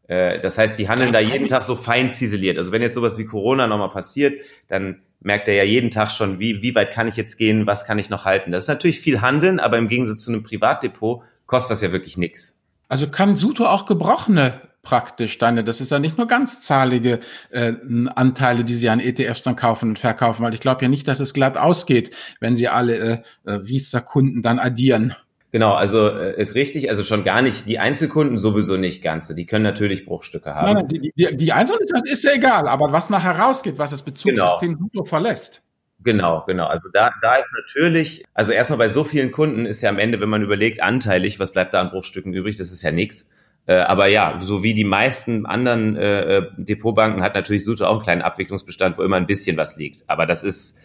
Äh, das heißt, die handeln da jeden Tag so fein ziseliert. Also wenn jetzt sowas wie Corona nochmal passiert, dann merkt er ja jeden Tag schon, wie, wie weit kann ich jetzt gehen, was kann ich noch halten. Das ist natürlich viel Handeln, aber im Gegensatz zu einem Privatdepot kostet das ja wirklich nichts. Also kann Suto auch gebrochene praktisch deine, das ist ja nicht nur ganzzahlige äh, Anteile, die sie an ETFs dann kaufen und verkaufen, weil ich glaube ja nicht, dass es glatt ausgeht, wenn sie alle äh, äh Riester-Kunden dann addieren. Genau, also äh, ist richtig, also schon gar nicht, die Einzelkunden sowieso nicht ganze, die können natürlich Bruchstücke haben. Nein, nein, die, die, die Einzelkunden ist ja egal, aber was nachher rausgeht, was das Bezugssystem genau. verlässt. Genau, genau. Also da, da ist natürlich, also erstmal bei so vielen Kunden ist ja am Ende, wenn man überlegt, anteilig, was bleibt da an Bruchstücken übrig, das ist ja nichts. Äh, aber ja, so wie die meisten anderen äh, äh, Depotbanken hat natürlich Suto auch einen kleinen Abwicklungsbestand, wo immer ein bisschen was liegt. Aber das ist,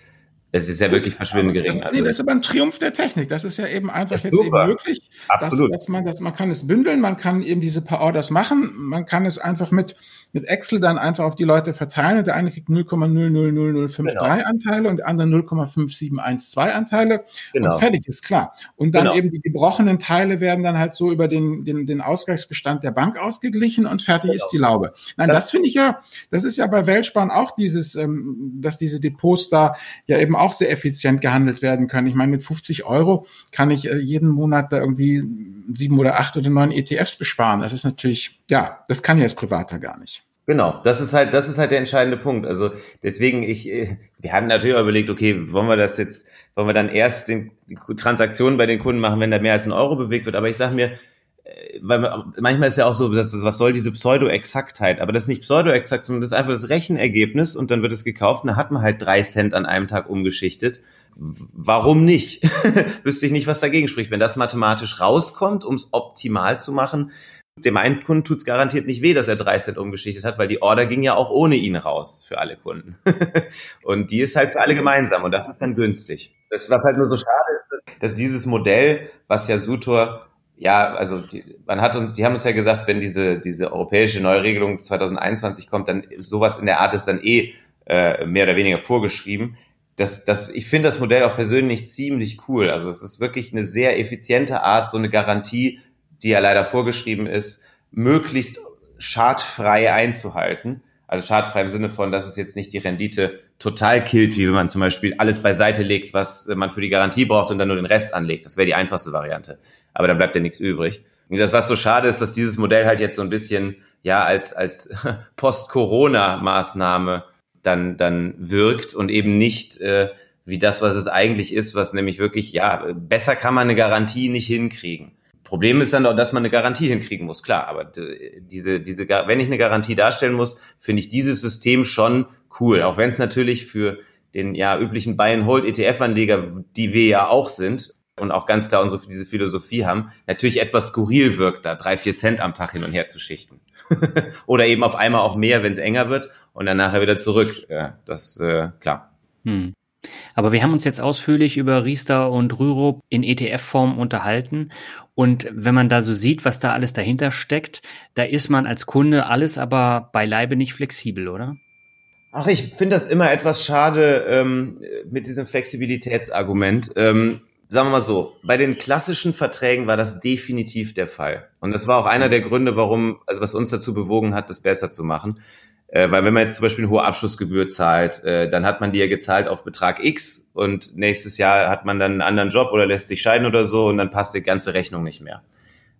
das ist ja wirklich verschwindend gering. Also, nee, das ist aber ein Triumph der Technik. Das ist ja eben einfach jetzt super. eben möglich, Absolut. Dass, dass, man, dass man kann es bündeln, man kann eben diese paar Orders machen, man kann es einfach mit mit Excel dann einfach auf die Leute verteilen und der eine kriegt 0,000053 genau. Anteile und der andere 0,5712 Anteile genau. und fertig ist klar. Und dann genau. eben die gebrochenen Teile werden dann halt so über den, den, den Ausgleichsbestand der Bank ausgeglichen und fertig ist genau. die Laube. Nein, das, das finde ich ja, das ist ja bei Weltsparen auch dieses, ähm, dass diese Depots da ja eben auch sehr effizient gehandelt werden können. Ich meine, mit 50 Euro kann ich äh, jeden Monat da irgendwie sieben oder acht oder neun ETFs besparen. Das ist natürlich, ja, das kann ja als Privater gar nicht. Genau, das ist halt, das ist halt der entscheidende Punkt. Also deswegen, ich, äh, wir hatten natürlich auch überlegt, okay, wollen wir das jetzt, wollen wir dann erst den, die Transaktionen bei den Kunden machen, wenn da mehr als ein Euro bewegt wird. Aber ich sage mir, weil manchmal ist ja auch so, dass das, was soll diese Pseudo-Exaktheit? Aber das ist nicht Pseudo-Exakt, sondern das ist einfach das Rechenergebnis und dann wird es gekauft und dann hat man halt drei Cent an einem Tag umgeschichtet. Warum nicht? Wüsste ich nicht, was dagegen spricht. Wenn das mathematisch rauskommt, um es optimal zu machen, dem einen Kunden tut es garantiert nicht weh, dass er drei Cent umgeschichtet hat, weil die Order ging ja auch ohne ihn raus für alle Kunden. und die ist halt für alle gemeinsam und das ist dann günstig. Das, was halt nur so schade ist, dass dieses Modell, was ja Sutor ja, also die, man hat und die haben uns ja gesagt, wenn diese diese europäische Neuregelung 2021 kommt, dann sowas in der Art ist dann eh äh, mehr oder weniger vorgeschrieben. Das, das, ich finde das Modell auch persönlich ziemlich cool. Also es ist wirklich eine sehr effiziente Art, so eine Garantie die ja leider vorgeschrieben ist, möglichst schadfrei einzuhalten. Also schadfrei im Sinne von, dass es jetzt nicht die Rendite total killt, wie wenn man zum Beispiel alles beiseite legt, was man für die Garantie braucht und dann nur den Rest anlegt. Das wäre die einfachste Variante. Aber dann bleibt ja nichts übrig. Und das, was so schade ist, dass dieses Modell halt jetzt so ein bisschen, ja, als, als Post-Corona-Maßnahme dann, dann wirkt und eben nicht äh, wie das, was es eigentlich ist, was nämlich wirklich, ja, besser kann man eine Garantie nicht hinkriegen. Problem ist dann auch, dass man eine Garantie hinkriegen muss, klar. Aber diese, diese, wenn ich eine Garantie darstellen muss, finde ich dieses System schon cool. Auch wenn es natürlich für den ja üblichen Buy-and-Hold-ETF-Anleger, die wir ja auch sind und auch ganz klar unsere, diese Philosophie haben, natürlich etwas skurril wirkt, da drei, vier Cent am Tag hin und her zu schichten. Oder eben auf einmal auch mehr, wenn es enger wird und dann nachher wieder zurück. Ja, das äh, klar. Hm. Aber wir haben uns jetzt ausführlich über Riester und Rürup in ETF-Form unterhalten. Und wenn man da so sieht, was da alles dahinter steckt, da ist man als Kunde alles aber beileibe nicht flexibel, oder? Ach, ich finde das immer etwas schade ähm, mit diesem Flexibilitätsargument. Ähm, sagen wir mal so, bei den klassischen Verträgen war das definitiv der Fall. Und das war auch einer der Gründe, warum, also was uns dazu bewogen hat, das besser zu machen. Äh, weil wenn man jetzt zum Beispiel eine hohe Abschlussgebühr zahlt, äh, dann hat man die ja gezahlt auf Betrag X und nächstes Jahr hat man dann einen anderen Job oder lässt sich scheiden oder so und dann passt die ganze Rechnung nicht mehr.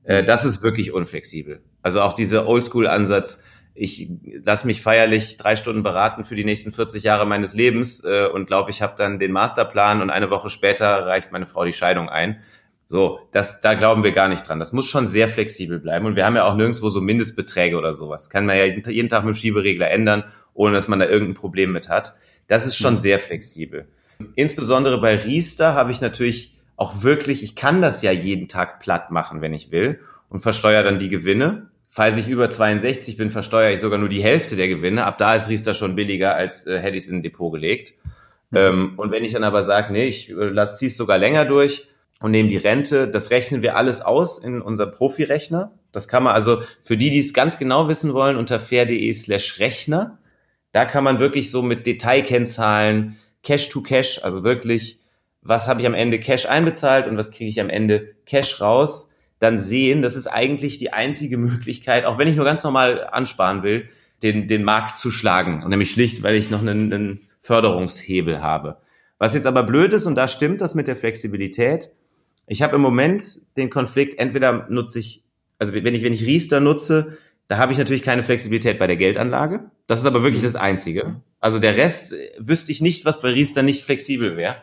Äh, das ist wirklich unflexibel. Also auch dieser Oldschool-Ansatz, ich lasse mich feierlich drei Stunden beraten für die nächsten 40 Jahre meines Lebens äh, und glaube, ich habe dann den Masterplan und eine Woche später reicht meine Frau die Scheidung ein. So, das, da glauben wir gar nicht dran. Das muss schon sehr flexibel bleiben. Und wir haben ja auch nirgendwo so Mindestbeträge oder sowas. Kann man ja jeden Tag mit dem Schieberegler ändern, ohne dass man da irgendein Problem mit hat. Das ist schon mhm. sehr flexibel. Insbesondere bei Riester habe ich natürlich auch wirklich, ich kann das ja jeden Tag platt machen, wenn ich will, und versteuere dann die Gewinne. Falls ich über 62 bin, versteuere ich sogar nur die Hälfte der Gewinne. Ab da ist Riester schon billiger, als äh, hätte ich es in ein Depot gelegt. Mhm. Ähm, und wenn ich dann aber sage, nee, ich äh, ziehe es sogar länger durch, und nehmen die Rente. Das rechnen wir alles aus in unserem Profi-Rechner. Das kann man also für die, die es ganz genau wissen wollen, unter fair.de slash Rechner. Da kann man wirklich so mit Detailkennzahlen, Cash to Cash, also wirklich, was habe ich am Ende Cash einbezahlt und was kriege ich am Ende Cash raus, dann sehen, das ist eigentlich die einzige Möglichkeit, auch wenn ich nur ganz normal ansparen will, den, den Markt zu schlagen. Und nämlich schlicht, weil ich noch einen, einen Förderungshebel habe. Was jetzt aber blöd ist, und da stimmt das mit der Flexibilität, ich habe im Moment den Konflikt, entweder nutze ich, also wenn ich, wenn ich Riester nutze, da habe ich natürlich keine Flexibilität bei der Geldanlage. Das ist aber wirklich das Einzige. Also der Rest äh, wüsste ich nicht, was bei Riester nicht flexibel wäre.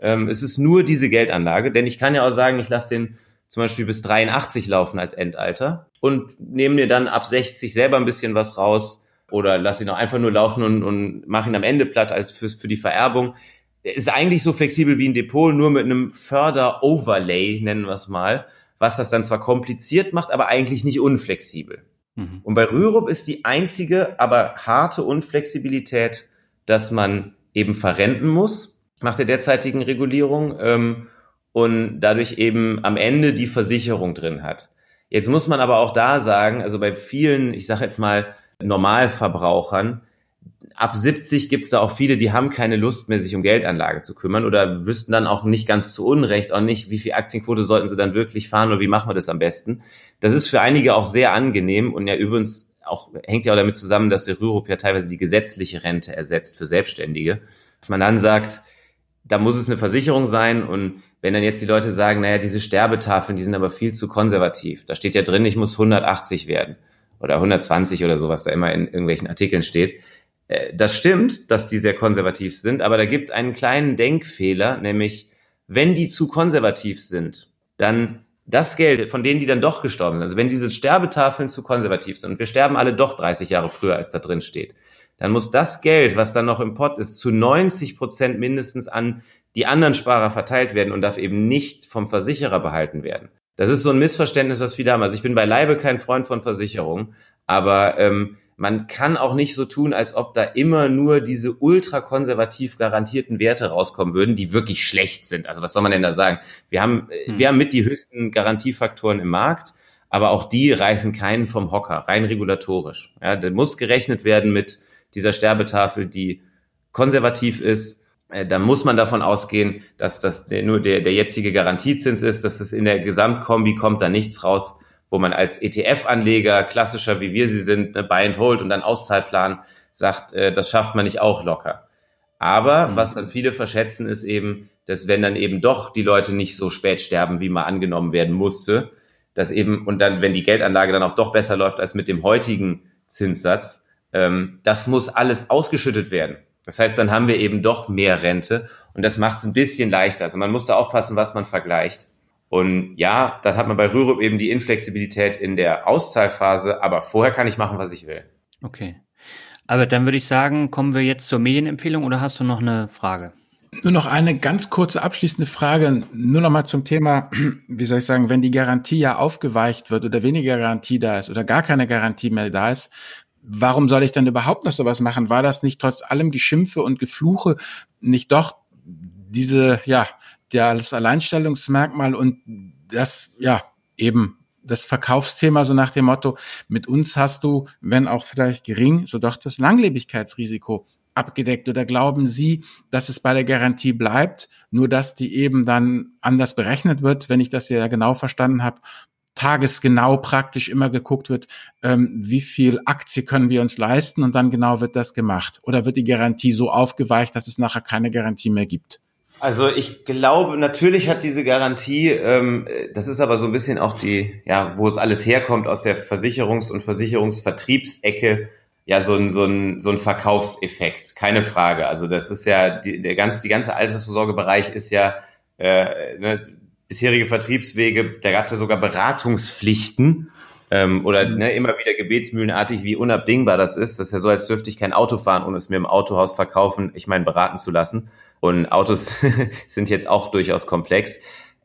Ähm, es ist nur diese Geldanlage, denn ich kann ja auch sagen, ich lasse den zum Beispiel bis 83 laufen als Endalter und nehme mir dann ab 60 selber ein bisschen was raus oder lasse ihn auch einfach nur laufen und, und mache ihn am Ende platt als für, für die Vererbung ist eigentlich so flexibel wie ein Depot, nur mit einem Förder-Overlay, nennen wir es mal, was das dann zwar kompliziert macht, aber eigentlich nicht unflexibel. Mhm. Und bei Rürup ist die einzige, aber harte Unflexibilität, dass man eben verrenten muss nach der derzeitigen Regulierung ähm, und dadurch eben am Ende die Versicherung drin hat. Jetzt muss man aber auch da sagen, also bei vielen, ich sage jetzt mal, Normalverbrauchern, ab 70 gibt es da auch viele, die haben keine Lust mehr, sich um Geldanlage zu kümmern oder wüssten dann auch nicht ganz zu Unrecht auch nicht, wie viel Aktienquote sollten sie dann wirklich fahren oder wie machen wir das am besten. Das ist für einige auch sehr angenehm und ja übrigens auch, hängt ja auch damit zusammen, dass der Rürup ja teilweise die gesetzliche Rente ersetzt für Selbstständige. Dass man dann sagt, da muss es eine Versicherung sein und wenn dann jetzt die Leute sagen, naja, diese Sterbetafeln, die sind aber viel zu konservativ. Da steht ja drin, ich muss 180 werden oder 120 oder sowas da immer in irgendwelchen Artikeln steht äh, das stimmt, dass die sehr konservativ sind, aber da gibt es einen kleinen Denkfehler, nämlich wenn die zu konservativ sind, dann das Geld, von denen die dann doch gestorben sind, also wenn diese Sterbetafeln zu konservativ sind und wir sterben alle doch 30 Jahre früher, als da drin steht, dann muss das Geld, was dann noch im Pott ist, zu 90 Prozent mindestens an die anderen Sparer verteilt werden und darf eben nicht vom Versicherer behalten werden. Das ist so ein Missverständnis, was viele haben. Also ich bin beileibe kein Freund von Versicherungen, aber ähm, man kann auch nicht so tun, als ob da immer nur diese ultrakonservativ garantierten Werte rauskommen würden, die wirklich schlecht sind. Also was soll man denn da sagen? Wir haben, hm. wir haben mit die höchsten Garantiefaktoren im Markt, aber auch die reißen keinen vom Hocker, rein regulatorisch. Ja, da muss gerechnet werden mit dieser Sterbetafel, die konservativ ist. Äh, da muss man davon ausgehen, dass das nur der, der jetzige Garantiezins ist, dass es in der Gesamtkombi kommt da nichts raus, wo man als ETF-Anleger, klassischer wie wir sie sind, ne, Buy and Hold und dann Auszahlplan sagt, äh, das schafft man nicht auch locker. Aber mhm. was dann viele verschätzen, ist eben, dass wenn dann eben doch die Leute nicht so spät sterben, wie mal angenommen werden musste, dass eben, und dann, wenn die Geldanlage dann auch doch besser läuft als mit dem heutigen Zinssatz, ähm, das muss alles ausgeschüttet werden. Das heißt, dann haben wir eben doch mehr Rente und das macht es ein bisschen leichter. Also man muss da aufpassen, was man vergleicht. Und ja, dann hat man bei Rürup eben die Inflexibilität in der Auszahlphase, aber vorher kann ich machen, was ich will. Okay. Aber dann würde ich sagen, kommen wir jetzt zur Medienempfehlung oder hast du noch eine Frage? Nur noch eine ganz kurze abschließende Frage, nur noch mal zum Thema, wie soll ich sagen, wenn die Garantie ja aufgeweicht wird oder weniger Garantie da ist oder gar keine Garantie mehr da ist, warum soll ich dann überhaupt noch sowas machen? War das nicht trotz allem Geschimpfe und Gefluche nicht doch diese, ja, das Alleinstellungsmerkmal und das, ja, eben das Verkaufsthema so nach dem Motto, mit uns hast du, wenn auch vielleicht gering, so doch das Langlebigkeitsrisiko abgedeckt oder glauben Sie, dass es bei der Garantie bleibt, nur dass die eben dann anders berechnet wird, wenn ich das ja genau verstanden habe, tagesgenau praktisch immer geguckt wird, ähm, wie viel Aktie können wir uns leisten und dann genau wird das gemacht. Oder wird die Garantie so aufgeweicht, dass es nachher keine Garantie mehr gibt? Also ich glaube, natürlich hat diese Garantie, ähm, das ist aber so ein bisschen auch die, ja, wo es alles herkommt aus der Versicherungs- und Versicherungsvertriebsecke, ja, so ein, so ein, so ein Verkaufseffekt, keine Frage. Also das ist ja, die, der ganz, die ganze Altersvorsorgebereich ist ja, äh, ne, bisherige Vertriebswege, da gab es ja sogar Beratungspflichten ähm, oder mhm. ne, immer wieder gebetsmühlenartig, wie unabdingbar das ist. Das ist ja so, als dürfte ich kein Auto fahren, ohne es mir im Autohaus verkaufen, ich meine, beraten zu lassen. Und Autos sind jetzt auch durchaus komplex.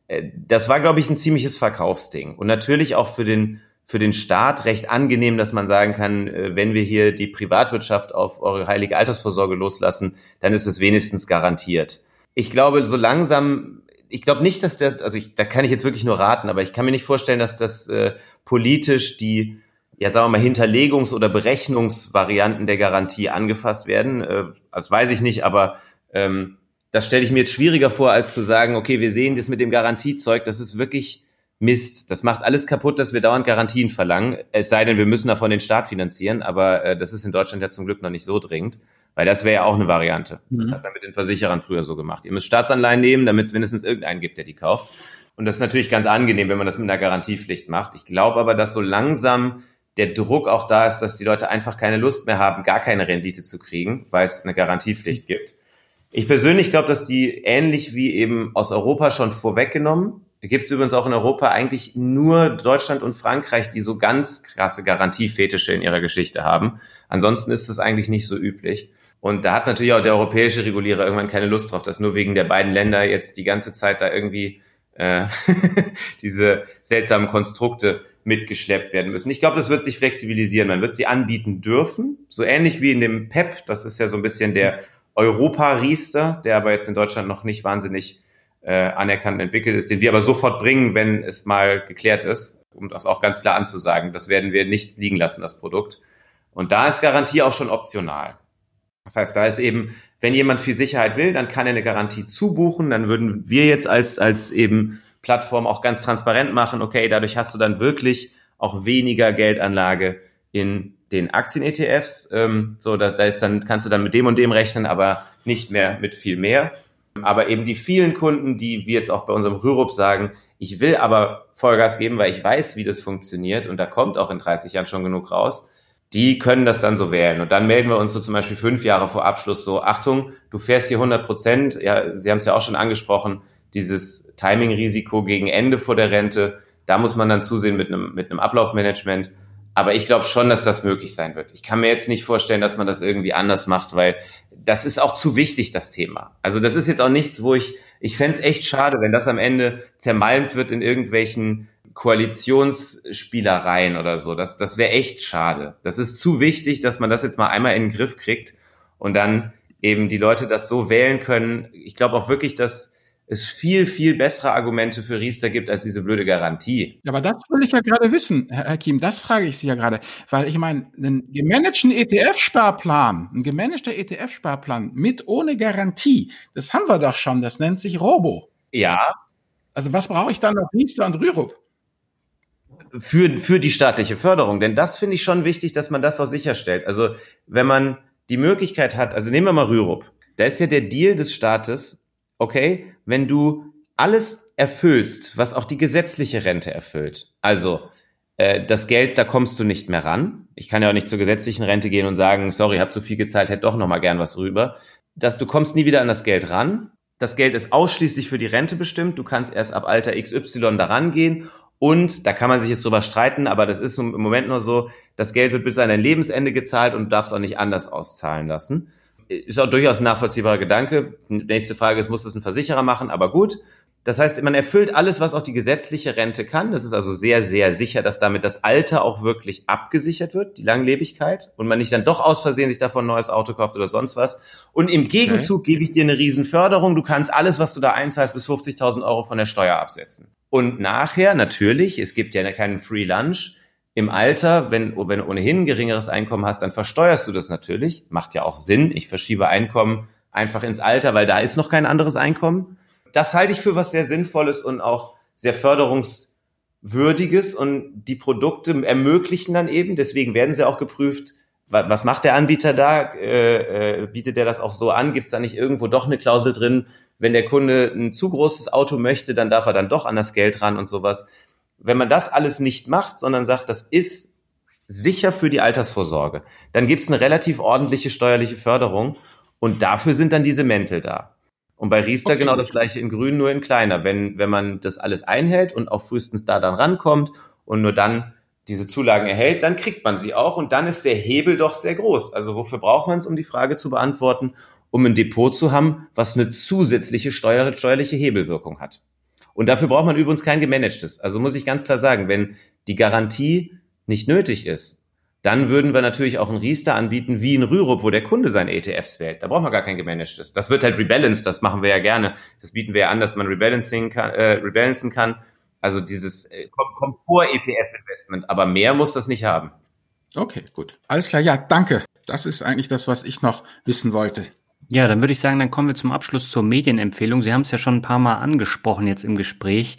Äh, das war, glaube ich, ein ziemliches Verkaufsding. Und natürlich auch für den, für den Staat recht angenehm, dass man sagen kann, äh, wenn wir hier die Privatwirtschaft auf eure heilige Altersvorsorge loslassen, dann ist es wenigstens garantiert. Ich glaube, so langsam, ich glaube nicht, dass der, also ich, da kann ich jetzt wirklich nur raten, aber ich kann mir nicht vorstellen, dass das äh, politisch die, ja sagen wir mal, Hinterlegungs- oder Berechnungsvarianten der Garantie angefasst werden. Äh, das weiß ich nicht, aber ähm, das stelle ich mir jetzt schwieriger vor, als zu sagen, okay, wir sehen das mit dem Garantiezeug, das ist wirklich Mist. Das macht alles kaputt, dass wir dauernd Garantien verlangen. Es sei denn, wir müssen davon den Staat finanzieren, aber äh, das ist in Deutschland ja zum Glück noch nicht so dringend, weil das wäre ja auch eine Variante. Mhm. Das hat man mit den Versicherern früher so gemacht. Ihr müsst Staatsanleihen nehmen, damit es mindestens irgendeinen gibt, der die kauft. Und das ist natürlich ganz angenehm, wenn man das mit einer Garantiepflicht macht. Ich glaube aber, dass so langsam der Druck auch da ist, dass die Leute einfach keine Lust mehr haben, gar keine Rendite zu kriegen, weil es eine Garantiepflicht gibt. Ich persönlich glaube, dass die ähnlich wie eben aus Europa schon vorweggenommen, gibt es übrigens auch in Europa eigentlich nur Deutschland und Frankreich, die so ganz krasse Garantiefetische in ihrer Geschichte haben. Ansonsten ist das eigentlich nicht so üblich. Und da hat natürlich auch der europäische Regulierer irgendwann keine Lust drauf, dass nur wegen der beiden Länder jetzt die ganze Zeit da irgendwie äh, diese seltsamen Konstrukte mitgeschleppt werden müssen. Ich glaube, das wird sich flexibilisieren. Man wird sie anbieten dürfen, so ähnlich wie in dem PEP. Das ist ja so ein bisschen der Europa-Riester, der aber jetzt in Deutschland noch nicht wahnsinnig äh, anerkannt und entwickelt ist, den wir aber sofort bringen, wenn es mal geklärt ist, um das auch ganz klar anzusagen. Das werden wir nicht liegen lassen, das Produkt. Und da ist Garantie auch schon optional. Das heißt, da ist eben, wenn jemand viel Sicherheit will, dann kann er eine Garantie zubuchen. Dann würden wir jetzt als, als eben Plattform auch ganz transparent machen, okay, dadurch hast du dann wirklich auch weniger Geldanlage in den Aktien-ETFs. Ähm, so, da, da ist dann, kannst du dann mit dem und dem rechnen, aber nicht mehr mit viel mehr. Aber eben die vielen Kunden, die wir jetzt auch bei unserem Rürup sagen, ich will aber Vollgas geben, weil ich weiß, wie das funktioniert und da kommt auch in 30 Jahren schon genug raus, die können das dann so wählen. Und dann melden wir uns so zum Beispiel fünf Jahre vor Abschluss so, Achtung, du fährst hier 100 Prozent, ja, Sie haben es ja auch schon angesprochen, dieses Timing-Risiko gegen Ende vor der Rente, da muss man dann zusehen mit einem, mit einem Ablaufmanagement. Aber ich glaube schon, dass das möglich sein wird. Ich kann mir jetzt nicht vorstellen, dass man das irgendwie anders macht, weil das ist auch zu wichtig, das Thema. Also das ist jetzt auch nichts, wo ich, ich fände es echt schade, wenn das am Ende zermalmt wird in irgendwelchen Koalitionsspielereien oder so. Das, das wäre echt schade. Das ist zu wichtig, dass man das jetzt mal einmal in den Griff kriegt und dann eben die Leute das so wählen können. Ich glaube auch wirklich, dass es viel, viel bessere Argumente für Riester gibt als diese blöde Garantie. Aber das will ich ja gerade wissen, Herr Hakim, das frage ich Sie ja gerade, weil ich meine, einen gemanagten ETF-Sparplan, ein gemanagter ETF-Sparplan mit ohne Garantie, das haben wir doch schon, das nennt sich Robo. Ja. Also was brauche ich dann noch Riester und Rürup? Für, für die staatliche Förderung, denn das finde ich schon wichtig, dass man das auch sicherstellt. Also wenn man die Möglichkeit hat, also nehmen wir mal Rürup, da ist ja der Deal des Staates, okay, wenn du alles erfüllst, was auch die gesetzliche Rente erfüllt. Also äh, das Geld, da kommst du nicht mehr ran. Ich kann ja auch nicht zur gesetzlichen Rente gehen und sagen, sorry, hab zu viel gezahlt, hätte doch noch mal gern was rüber. Dass du kommst nie wieder an das Geld ran. Das Geld ist ausschließlich für die Rente bestimmt. Du kannst erst ab Alter XY daran gehen und da kann man sich jetzt drüber streiten, aber das ist im Moment nur so, das Geld wird bis an dein Lebensende gezahlt und du darfst auch nicht anders auszahlen lassen ist auch durchaus ein nachvollziehbarer Gedanke. Nächste Frage ist, muss das ein Versicherer machen? Aber gut. Das heißt, man erfüllt alles, was auch die gesetzliche Rente kann. Das ist also sehr, sehr sicher, dass damit das Alter auch wirklich abgesichert wird, die Langlebigkeit, und man nicht dann doch aus Versehen sich davon ein neues Auto kauft oder sonst was. Und im Gegenzug okay. gebe ich dir eine Riesenförderung. Du kannst alles, was du da einzahlst, bis 50.000 Euro von der Steuer absetzen. Und nachher, natürlich, es gibt ja keinen Free Lunch, im Alter, wenn, wenn du ohnehin ein geringeres Einkommen hast, dann versteuerst du das natürlich. Macht ja auch Sinn. Ich verschiebe Einkommen einfach ins Alter, weil da ist noch kein anderes Einkommen. Das halte ich für was sehr Sinnvolles und auch sehr förderungswürdiges und die Produkte ermöglichen dann eben, deswegen werden sie auch geprüft, was macht der Anbieter da? Äh, äh, bietet der das auch so an? Gibt es da nicht irgendwo doch eine Klausel drin? Wenn der Kunde ein zu großes Auto möchte, dann darf er dann doch an das Geld ran und sowas. Wenn man das alles nicht macht, sondern sagt, das ist sicher für die Altersvorsorge, dann gibt es eine relativ ordentliche steuerliche Förderung und dafür sind dann diese Mäntel da. Und bei Riester okay. genau das gleiche in Grün, nur in kleiner. Wenn, wenn man das alles einhält und auch frühestens da dann rankommt und nur dann diese Zulagen erhält, dann kriegt man sie auch und dann ist der Hebel doch sehr groß. Also wofür braucht man es, um die Frage zu beantworten? Um ein Depot zu haben, was eine zusätzliche steuer steuerliche Hebelwirkung hat. Und dafür braucht man übrigens kein gemanagtes. Also muss ich ganz klar sagen, wenn die Garantie nicht nötig ist, dann würden wir natürlich auch ein Riester anbieten wie ein Rürup, wo der Kunde seine ETFs wählt. Da braucht man gar kein gemanagtes. Das wird halt rebalanced, das machen wir ja gerne. Das bieten wir ja an, dass man rebalancing kann, äh, rebalancen kann also dieses äh, Komfort-ETF-Investment, aber mehr muss das nicht haben. Okay, gut. Alles klar, ja, danke. Das ist eigentlich das, was ich noch wissen wollte. Ja, dann würde ich sagen, dann kommen wir zum Abschluss zur Medienempfehlung. Sie haben es ja schon ein paar Mal angesprochen jetzt im Gespräch.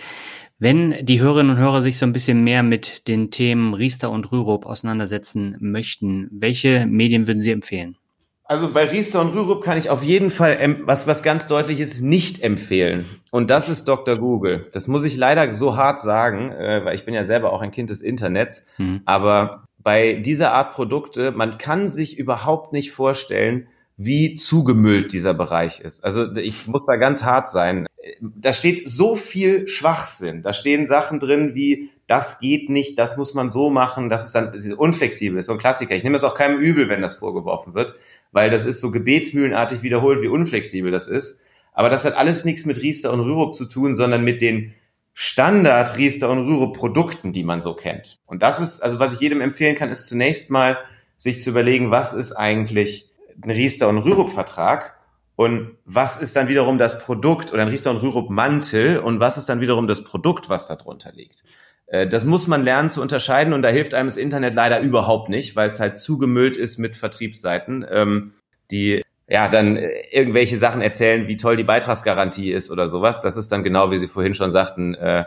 Wenn die Hörerinnen und Hörer sich so ein bisschen mehr mit den Themen Riester und Rürup auseinandersetzen möchten, welche Medien würden Sie empfehlen? Also bei Riester und Rürup kann ich auf jeden Fall was, was ganz deutlich ist, nicht empfehlen. Und das ist Dr. Google. Das muss ich leider so hart sagen, äh, weil ich bin ja selber auch ein Kind des Internets. Mhm. Aber bei dieser Art Produkte, man kann sich überhaupt nicht vorstellen, wie zugemüllt dieser Bereich ist. Also ich muss da ganz hart sein. Da steht so viel Schwachsinn. Da stehen Sachen drin wie, das geht nicht, das muss man so machen, das ist dann unflexibel, ist so ein Klassiker. Ich nehme es auch keinem übel, wenn das vorgeworfen wird weil das ist so gebetsmühlenartig wiederholt, wie unflexibel das ist. Aber das hat alles nichts mit Riester und Rürup zu tun, sondern mit den Standard Riester und Rürup Produkten, die man so kennt. Und das ist, also was ich jedem empfehlen kann, ist zunächst mal sich zu überlegen, was ist eigentlich ein Riester und Rürup Vertrag und was ist dann wiederum das Produkt oder ein Riester und Rürup Mantel und was ist dann wiederum das Produkt, was da drunter liegt. Äh, das muss man lernen zu unterscheiden und da hilft einem das Internet leider überhaupt nicht, weil es halt zugemüllt ist mit Vertriebsseiten, ähm, die ja dann äh, irgendwelche Sachen erzählen, wie toll die Beitragsgarantie ist oder sowas. Das ist dann genau, wie Sie vorhin schon sagten, äh,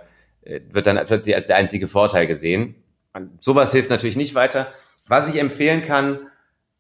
wird dann plötzlich als der einzige Vorteil gesehen. Sowas hilft natürlich nicht weiter. Was ich empfehlen kann,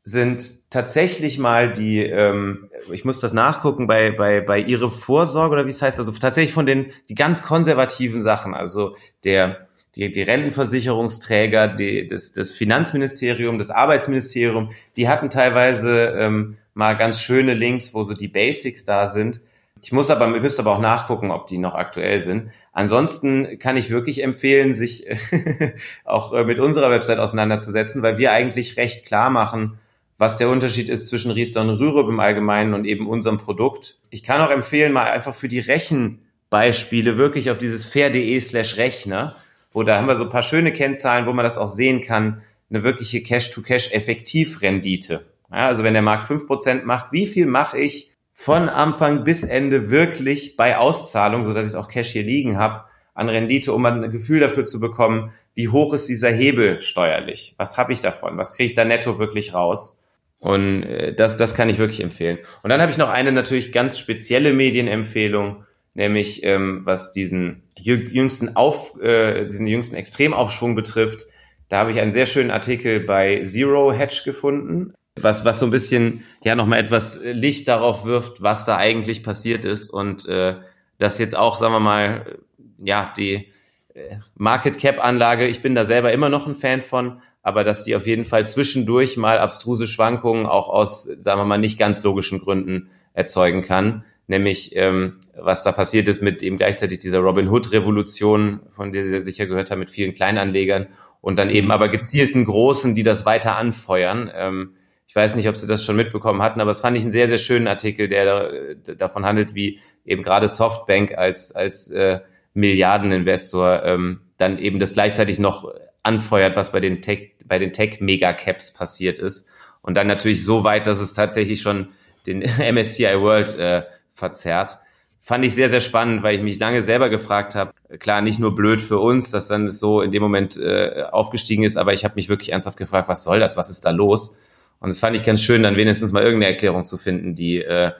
sind tatsächlich mal die, ähm, ich muss das nachgucken, bei, bei, bei ihre Vorsorge oder wie es heißt, also tatsächlich von den, die ganz konservativen Sachen, also der, die, die Rentenversicherungsträger, die, das, das Finanzministerium, das Arbeitsministerium, die hatten teilweise ähm, mal ganz schöne Links, wo so die Basics da sind. Ich muss aber, ihr müsst aber auch nachgucken, ob die noch aktuell sind. Ansonsten kann ich wirklich empfehlen, sich auch äh, mit unserer Website auseinanderzusetzen, weil wir eigentlich recht klar machen, was der Unterschied ist zwischen Riester und Rürup im Allgemeinen und eben unserem Produkt. Ich kann auch empfehlen, mal einfach für die Rechenbeispiele wirklich auf dieses fair.de slash Rechner wo da haben wir so ein paar schöne Kennzahlen, wo man das auch sehen kann, eine wirkliche Cash-to-Cash-Effektivrendite. Ja, also wenn der Markt fünf Prozent macht, wie viel mache ich von Anfang bis Ende wirklich bei Auszahlung, so dass ich auch Cash hier liegen habe, an Rendite, um ein Gefühl dafür zu bekommen, wie hoch ist dieser Hebel steuerlich? Was habe ich davon? Was kriege ich da netto wirklich raus? Und äh, das, das kann ich wirklich empfehlen. Und dann habe ich noch eine natürlich ganz spezielle Medienempfehlung nämlich ähm, was diesen jüngsten Auf, äh, diesen jüngsten Extremaufschwung betrifft. Da habe ich einen sehr schönen Artikel bei Zero Hedge gefunden, was, was so ein bisschen ja nochmal etwas Licht darauf wirft, was da eigentlich passiert ist und äh, das jetzt auch, sagen wir mal, ja, die äh, Market Cap Anlage, ich bin da selber immer noch ein Fan von, aber dass die auf jeden Fall zwischendurch mal abstruse Schwankungen auch aus, sagen wir mal, nicht ganz logischen Gründen erzeugen kann nämlich ähm, was da passiert ist mit eben gleichzeitig dieser Robin Hood Revolution, von der Sie sicher gehört haben, mit vielen Kleinanlegern und dann eben aber gezielten Großen, die das weiter anfeuern. Ähm, ich weiß nicht, ob Sie das schon mitbekommen hatten, aber es fand ich einen sehr, sehr schönen Artikel, der da, davon handelt, wie eben gerade Softbank als, als äh, Milliardeninvestor ähm, dann eben das gleichzeitig noch anfeuert, was bei den Tech, bei den Tech-Mega-Caps passiert ist. Und dann natürlich so weit, dass es tatsächlich schon den MSCI World äh, verzerrt. Fand ich sehr, sehr spannend, weil ich mich lange selber gefragt habe. Klar, nicht nur blöd für uns, dass dann so in dem Moment äh, aufgestiegen ist, aber ich habe mich wirklich ernsthaft gefragt, was soll das, was ist da los? Und das fand ich ganz schön, dann wenigstens mal irgendeine Erklärung zu finden, die äh,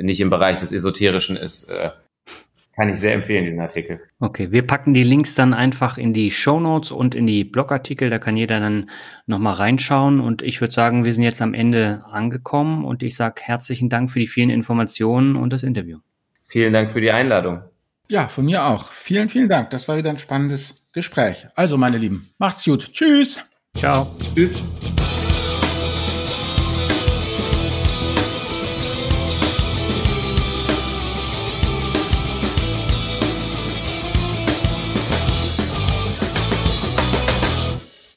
nicht im Bereich des Esoterischen ist. Äh, Kann ich sehr empfehlen, diesen Artikel. Okay, wir packen die Links dann einfach in die Show Notes und in die Blogartikel. Da kann jeder dann nochmal reinschauen. Und ich würde sagen, wir sind jetzt am Ende angekommen und ich sage herzlichen Dank für die vielen Informationen und das Interview. Vielen Dank für die Einladung. Ja, von mir auch. Vielen, vielen Dank. Das war wieder ein spannendes Gespräch. Also, meine Lieben, macht's gut. Tschüss. Ciao. Tschüss.